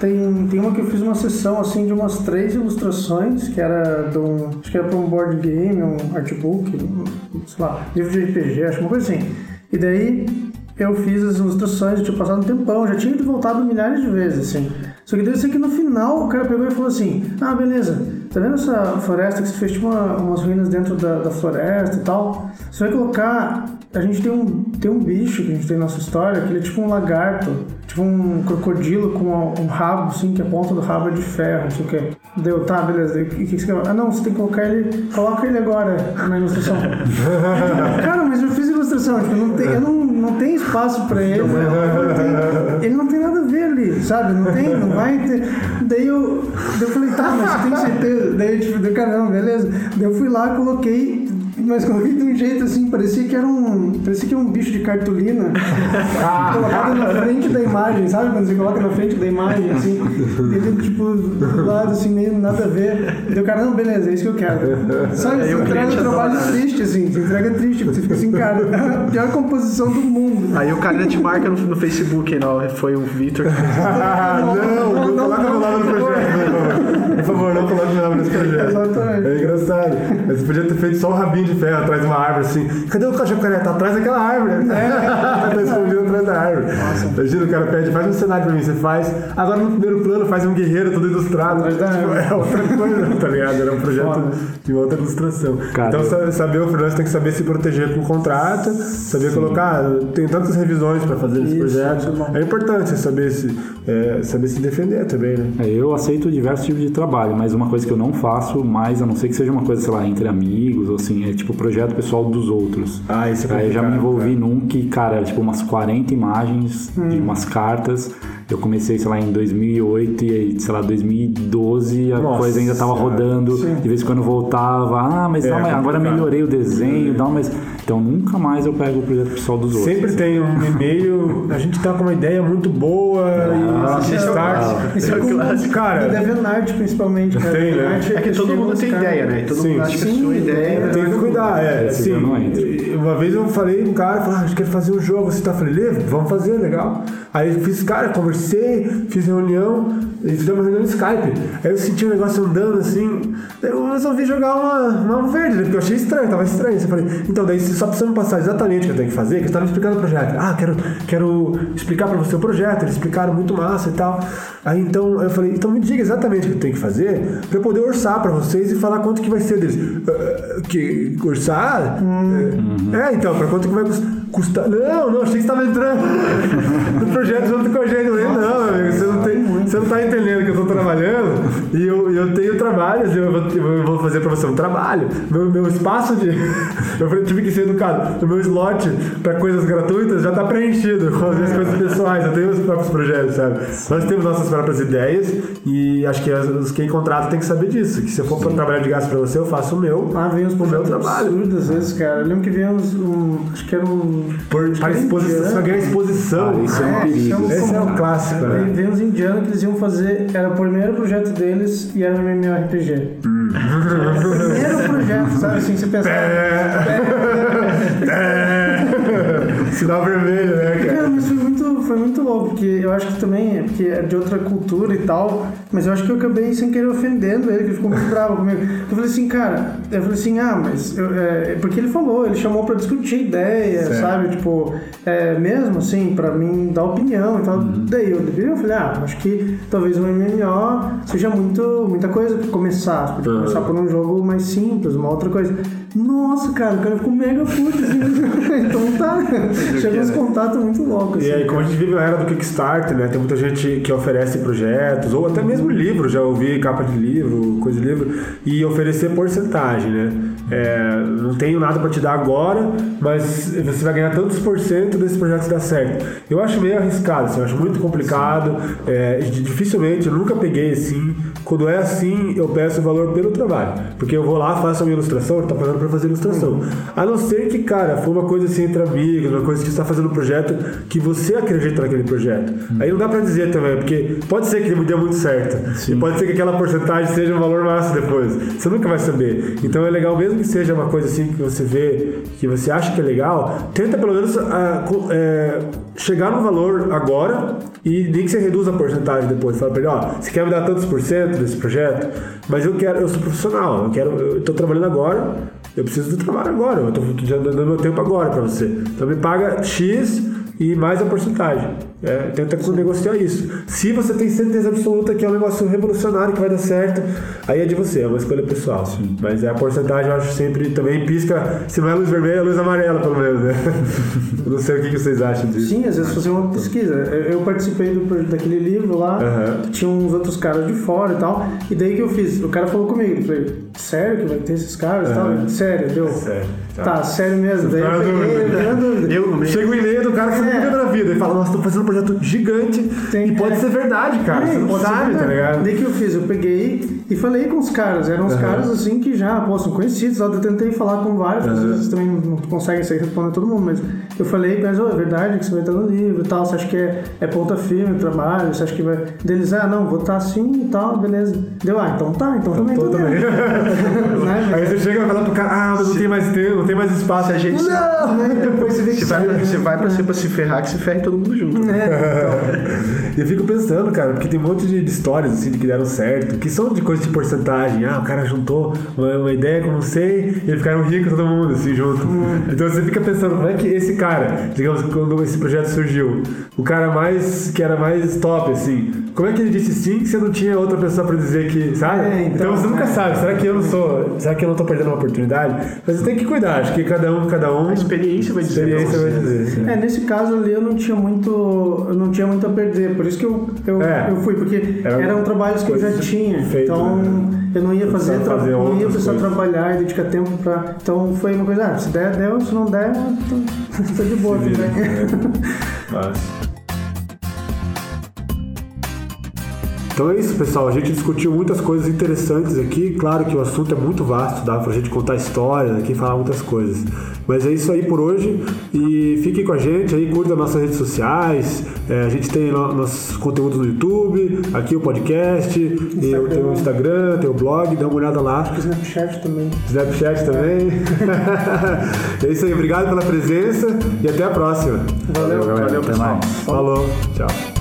tem, tem uma que eu fiz uma sessão assim de umas três ilustrações, que era de um, acho que era para um board game, um artbook, um, sei lá, livro de RPG, acho uma coisa assim. E daí eu fiz as ilustrações, tinha passado um tempão, já tinha voltado milhares de vezes, assim. Só que daí eu sei que no final o cara pegou e falou assim, ah, beleza, tá vendo essa floresta que você fez tipo uma, umas ruínas dentro da, da floresta e tal? Você vai colocar a gente tem um, tem um bicho que a gente tem na nossa história, que ele é tipo um lagarto, tipo um crocodilo com um rabo, assim, que a ponta do rabo é de ferro, não sei o que. Deu, tá, beleza. O que, que você quer? Ah, não, você tem que colocar ele. Coloca ele agora na ilustração. <laughs> Cara, mas eu fiz ilustração, tipo, não tem, eu não, não tem espaço pra ele. Não tem, ele não tem nada a ver ali, sabe? Não tem, não vai ter. Daí eu, daí eu falei, tá, mas tem certeza? Daí, tipo, deu, caramba, beleza. Daí eu fui lá, coloquei mas coloquei de um jeito assim, parecia que era um. Parecia que era um bicho de cartolina <laughs> colocado na frente da imagem, sabe? Quando você coloca na frente da imagem, assim, ele tipo, do lado, assim, meio nada a ver. Deu cara, não, beleza, é isso que eu quero. Sabe, você entrega um trabalho triste, assim, você entrega triste, você fica assim, cara, a <laughs> pior composição do mundo. Aí o cara te marca no, no Facebook, não, foi o Victor que fez. <laughs> não, não, não, coloca meu nome no projeto, por favor, não coloque meu nome nesse projeto. Exatamente. É engraçado. Mas você podia ter feito só o rabinho de ferro atrás de uma árvore assim. Cadê o cachorro? Tá atrás daquela árvore. É. <laughs> tá escondido atrás da árvore. Nossa. Imagina, o cara pede, faz um cenário pra mim. Você faz. Agora no primeiro plano faz um guerreiro todo ilustrado. Tipo, é outra coisa, <laughs> tá ligado? Era um projeto Foda. de outra ilustração. Cara, então, saber o freelancer tem que saber se proteger com o contrato, saber Sim. colocar. Tem tantas revisões pra fazer esse projeto. É importante saber se, é, saber se defender também, né? É, eu aceito diversos tipos de trabalho, mas uma coisa que eu não faço mais, a não ser que seja uma coisa, sei lá, entre amigos, ou assim, é tipo tipo projeto pessoal dos outros. Ah, isso é Aí eu já me envolvi num que, cara, era tipo umas 40 imagens de umas cartas. Eu comecei, sei lá, em 2008 e aí, sei lá, 2012 a Nossa coisa ainda tava rodando. De vez em quando voltava, ah, mas É, mas agora melhorei o desenho, não, mas então nunca mais eu pego o projeto pessoal dos outros. Sempre tem um e-mail, a gente tá com uma ideia muito boa Ah, e é clássico. Isso é É com clássico. Cara, do DeviantArt, principalmente, cara. Tem, né? É que todo mundo tem ideia, né? Todo Sim. mundo acha que é Sim, sua ideia. é. Tem que cuidar, é. Sim, uma vez eu falei com um cara, falou, ah, a gente quer fazer um jogo, você tá? Eu falei, Lê, vamos fazer, legal. Aí eu fiz, cara, conversei, fiz reunião, e fizemos uma reunião no Skype. Aí eu senti um negócio andando assim, eu resolvi jogar uma, uma verde, né? porque eu achei estranho, tava estranho. Eu falei, então daí você só precisa me passar exatamente o que eu tenho que fazer, que eu estava explicando o projeto. Ah, quero, quero explicar pra você o projeto, eles explicaram muito massa e tal. Aí então eu falei, então me diga exatamente o que eu tenho que fazer pra eu poder orçar pra vocês e falar quanto que vai ser deles. "Ah, que orçar? É, então, pra quanto que vai cus- custar? Não, não, achei que você estava entrando <laughs> no projeto junto com a gente. Eu falei, não, amigo, você não, tem, você não tá entendendo que eu tô trabalhando e eu, eu tenho trabalhos, eu vou, eu vou fazer pra você um trabalho. Meu, meu espaço de. <laughs> Eu falei, tive que ser educado. O meu slot pra coisas gratuitas já tá preenchido com as minhas coisas pessoais. Eu tenho os próprios projetos, sabe? Nós temos nossas próprias ideias e acho que as- os quem contrata tem que saber disso. Que se eu for pra trabalhar de graça pra você, eu faço o meu. Ah, vem uns o meu trabalho. absurdos às vezes, cara. Eu lembro que uns. Um, acho que era um. Por, para exposição, você vai ganhar exposição. Ah, isso é um perigo. Esse é o comum. clássico, né? Veio uns indianos que eles iam fazer. Era o primeiro projeto deles e era um MMORPG. Hum. primeiro projeto, sabe? Assim, você pensa. É. Sinal vermelho, né, cara? Cara, mas foi foi muito louco, porque eu acho que também é porque é de outra cultura e tal, mas eu acho que eu acabei sem querer ofendendo ele, que ele ficou muito bravo comigo. Eu falei assim, cara, eu falei assim, ah, mas eu, é, porque ele falou, ele chamou pra discutir ideia, Certo. sabe? Tipo, é, mesmo assim, pra mim dar opinião e tal. Daí eu, eu falei, ah, acho que talvez um MMO seja muito, muita coisa pra começar. Você pode começar por um jogo mais simples, uma outra coisa. Nossa, cara, o cara ficou mega puto, assim. <laughs> então tá. Chegou uns contatos muito loucos. E assim, aí, como a gente vive na era do Kickstarter, né? Tem muita gente que oferece projetos, ou até mesmo livro, já ouvi capa de livro, coisa de livro, e oferecer porcentagem, né? É, não tenho nada para te dar agora, mas você vai ganhar tantos por cento desse projeto se dar certo. Eu acho meio arriscado, assim, eu acho muito complicado, é, dificilmente, eu nunca peguei assim. Quando é assim, eu peço o valor pelo trabalho, porque eu vou lá, faço a minha ilustração, tá pagando para fazer ilustração. A não ser que, cara, foi uma coisa assim entre amigos, uma coisa que você está fazendo um projeto que você acredita naquele projeto. Aí não dá pra dizer também, porque pode ser que ele dê muito certo. E pode ser que aquela porcentagem seja um valor massa depois. Você nunca vai saber. Então é legal, mesmo que seja uma coisa assim que você vê, que você acha que é legal, tenta pelo menos ah, co- é, chegar no valor agora e nem que você reduza a porcentagem depois. Fala pra ele, ó, você quer me dar tantos por cento desse projeto? Mas eu quero, eu sou profissional, eu quero, eu tô trabalhando agora, eu preciso do trabalho agora, eu tô já dando meu tempo agora pra você. Então me paga X e mais a porcentagem. É, tenta negociar isso. Se você tem certeza absoluta que é um negócio revolucionário que vai dar certo, aí é de você, é uma escolha pessoal. Mas é a porcentagem, eu acho sempre também pisca, se não é luz vermelha, é luz amarela, pelo menos, né? Eu <laughs> não sei o que que vocês acham disso. Sim, às vezes fazer uma pesquisa. Eu eu participei do, daquele livro lá, que tinha uns outros caras de fora e tal. E daí que eu fiz? O cara falou comigo, eu falei, sério que vai ter esses caras e tal? Sério, deu. Sério, tá. Tá, sério mesmo. Daí Tá eu dúvida. eu fiquei na dúvida. Eu no meio. Chega o e-mail do cara que você É. nunca na vida e fala, nossa, tô fazendo projeto gigante Tem- e pode é. ser verdade, cara. É, você não sabe, tá ligado? Daí que eu fiz, eu peguei e falei com os caras. Eram uns Aham. caras assim que já, pô, são conhecidos. Eu tentei falar com vários, às Aham. vezes também não conseguem sair respondendo todo mundo, mas eu falei, mas ô, é verdade que você vai estar no livro e tal, você acha que é, é ponta firme o trabalho, você acha que vai. Deles, ah, não, vou estar assim e tal, beleza. Deu, ah, então tá, então também Tô também. <laughs> Né, Aí você chega e fala pro cara, ah, mas não tem mais tempo, não tem mais espaço. Se a gente- Não! <laughs> né, Depois você vê que Se vai, né? se vai pra ser pra se ferrar, que se ferre todo mundo junto. É, E <laughs> eu fico pensando, cara, porque tem um monte de, histórias assim de que deram certo, que são de coisa de porcentagem. Ah, o cara juntou uma, uma ideia com não sei, e eles ficaram ricos todo mundo, assim, junto. Então você fica pensando, como é que esse cara, digamos, quando esse projeto surgiu, o cara mais que era mais top, assim, como é que ele disse sim se não tinha outra pessoa pra dizer que, sabe? É, então, então, você nunca é. sabe, será que eu não sou, será que eu não tô perdendo uma oportunidade? Mas você tem que cuidar, acho que cada um, cada um. A experiência vai dizer experiência vai dizer. É, nesse caso ali eu não tinha muito, eu não tinha muito a perder, por isso que eu, eu, É. eu fui, porque Era eram trabalhos que eu já tinha. feito, então né? eu não ia fazer, tra- fazer não ia precisar coisas. trabalhar e dedicar tempo pra. Então foi uma coisa, ah, se der, deu, se não der, tô, <laughs> tô de boa vira, também. né? Fácil. Então é isso, pessoal. A gente discutiu muitas coisas interessantes aqui. Claro que o assunto é muito vasto, dá pra gente contar história aqui falar muitas coisas. Mas é isso aí por hoje. E fiquem com a gente aí, curta nossas redes sociais. É, a gente tem no- nossos conteúdos no YouTube, aqui o podcast, e eu tenho o Instagram, tem o blog, dá uma olhada lá. Snapchat também. Snapchat também. <laughs> é isso aí, obrigado pela presença e até a próxima. Valeu. Valeu, Até pessoal. Falou, tchau.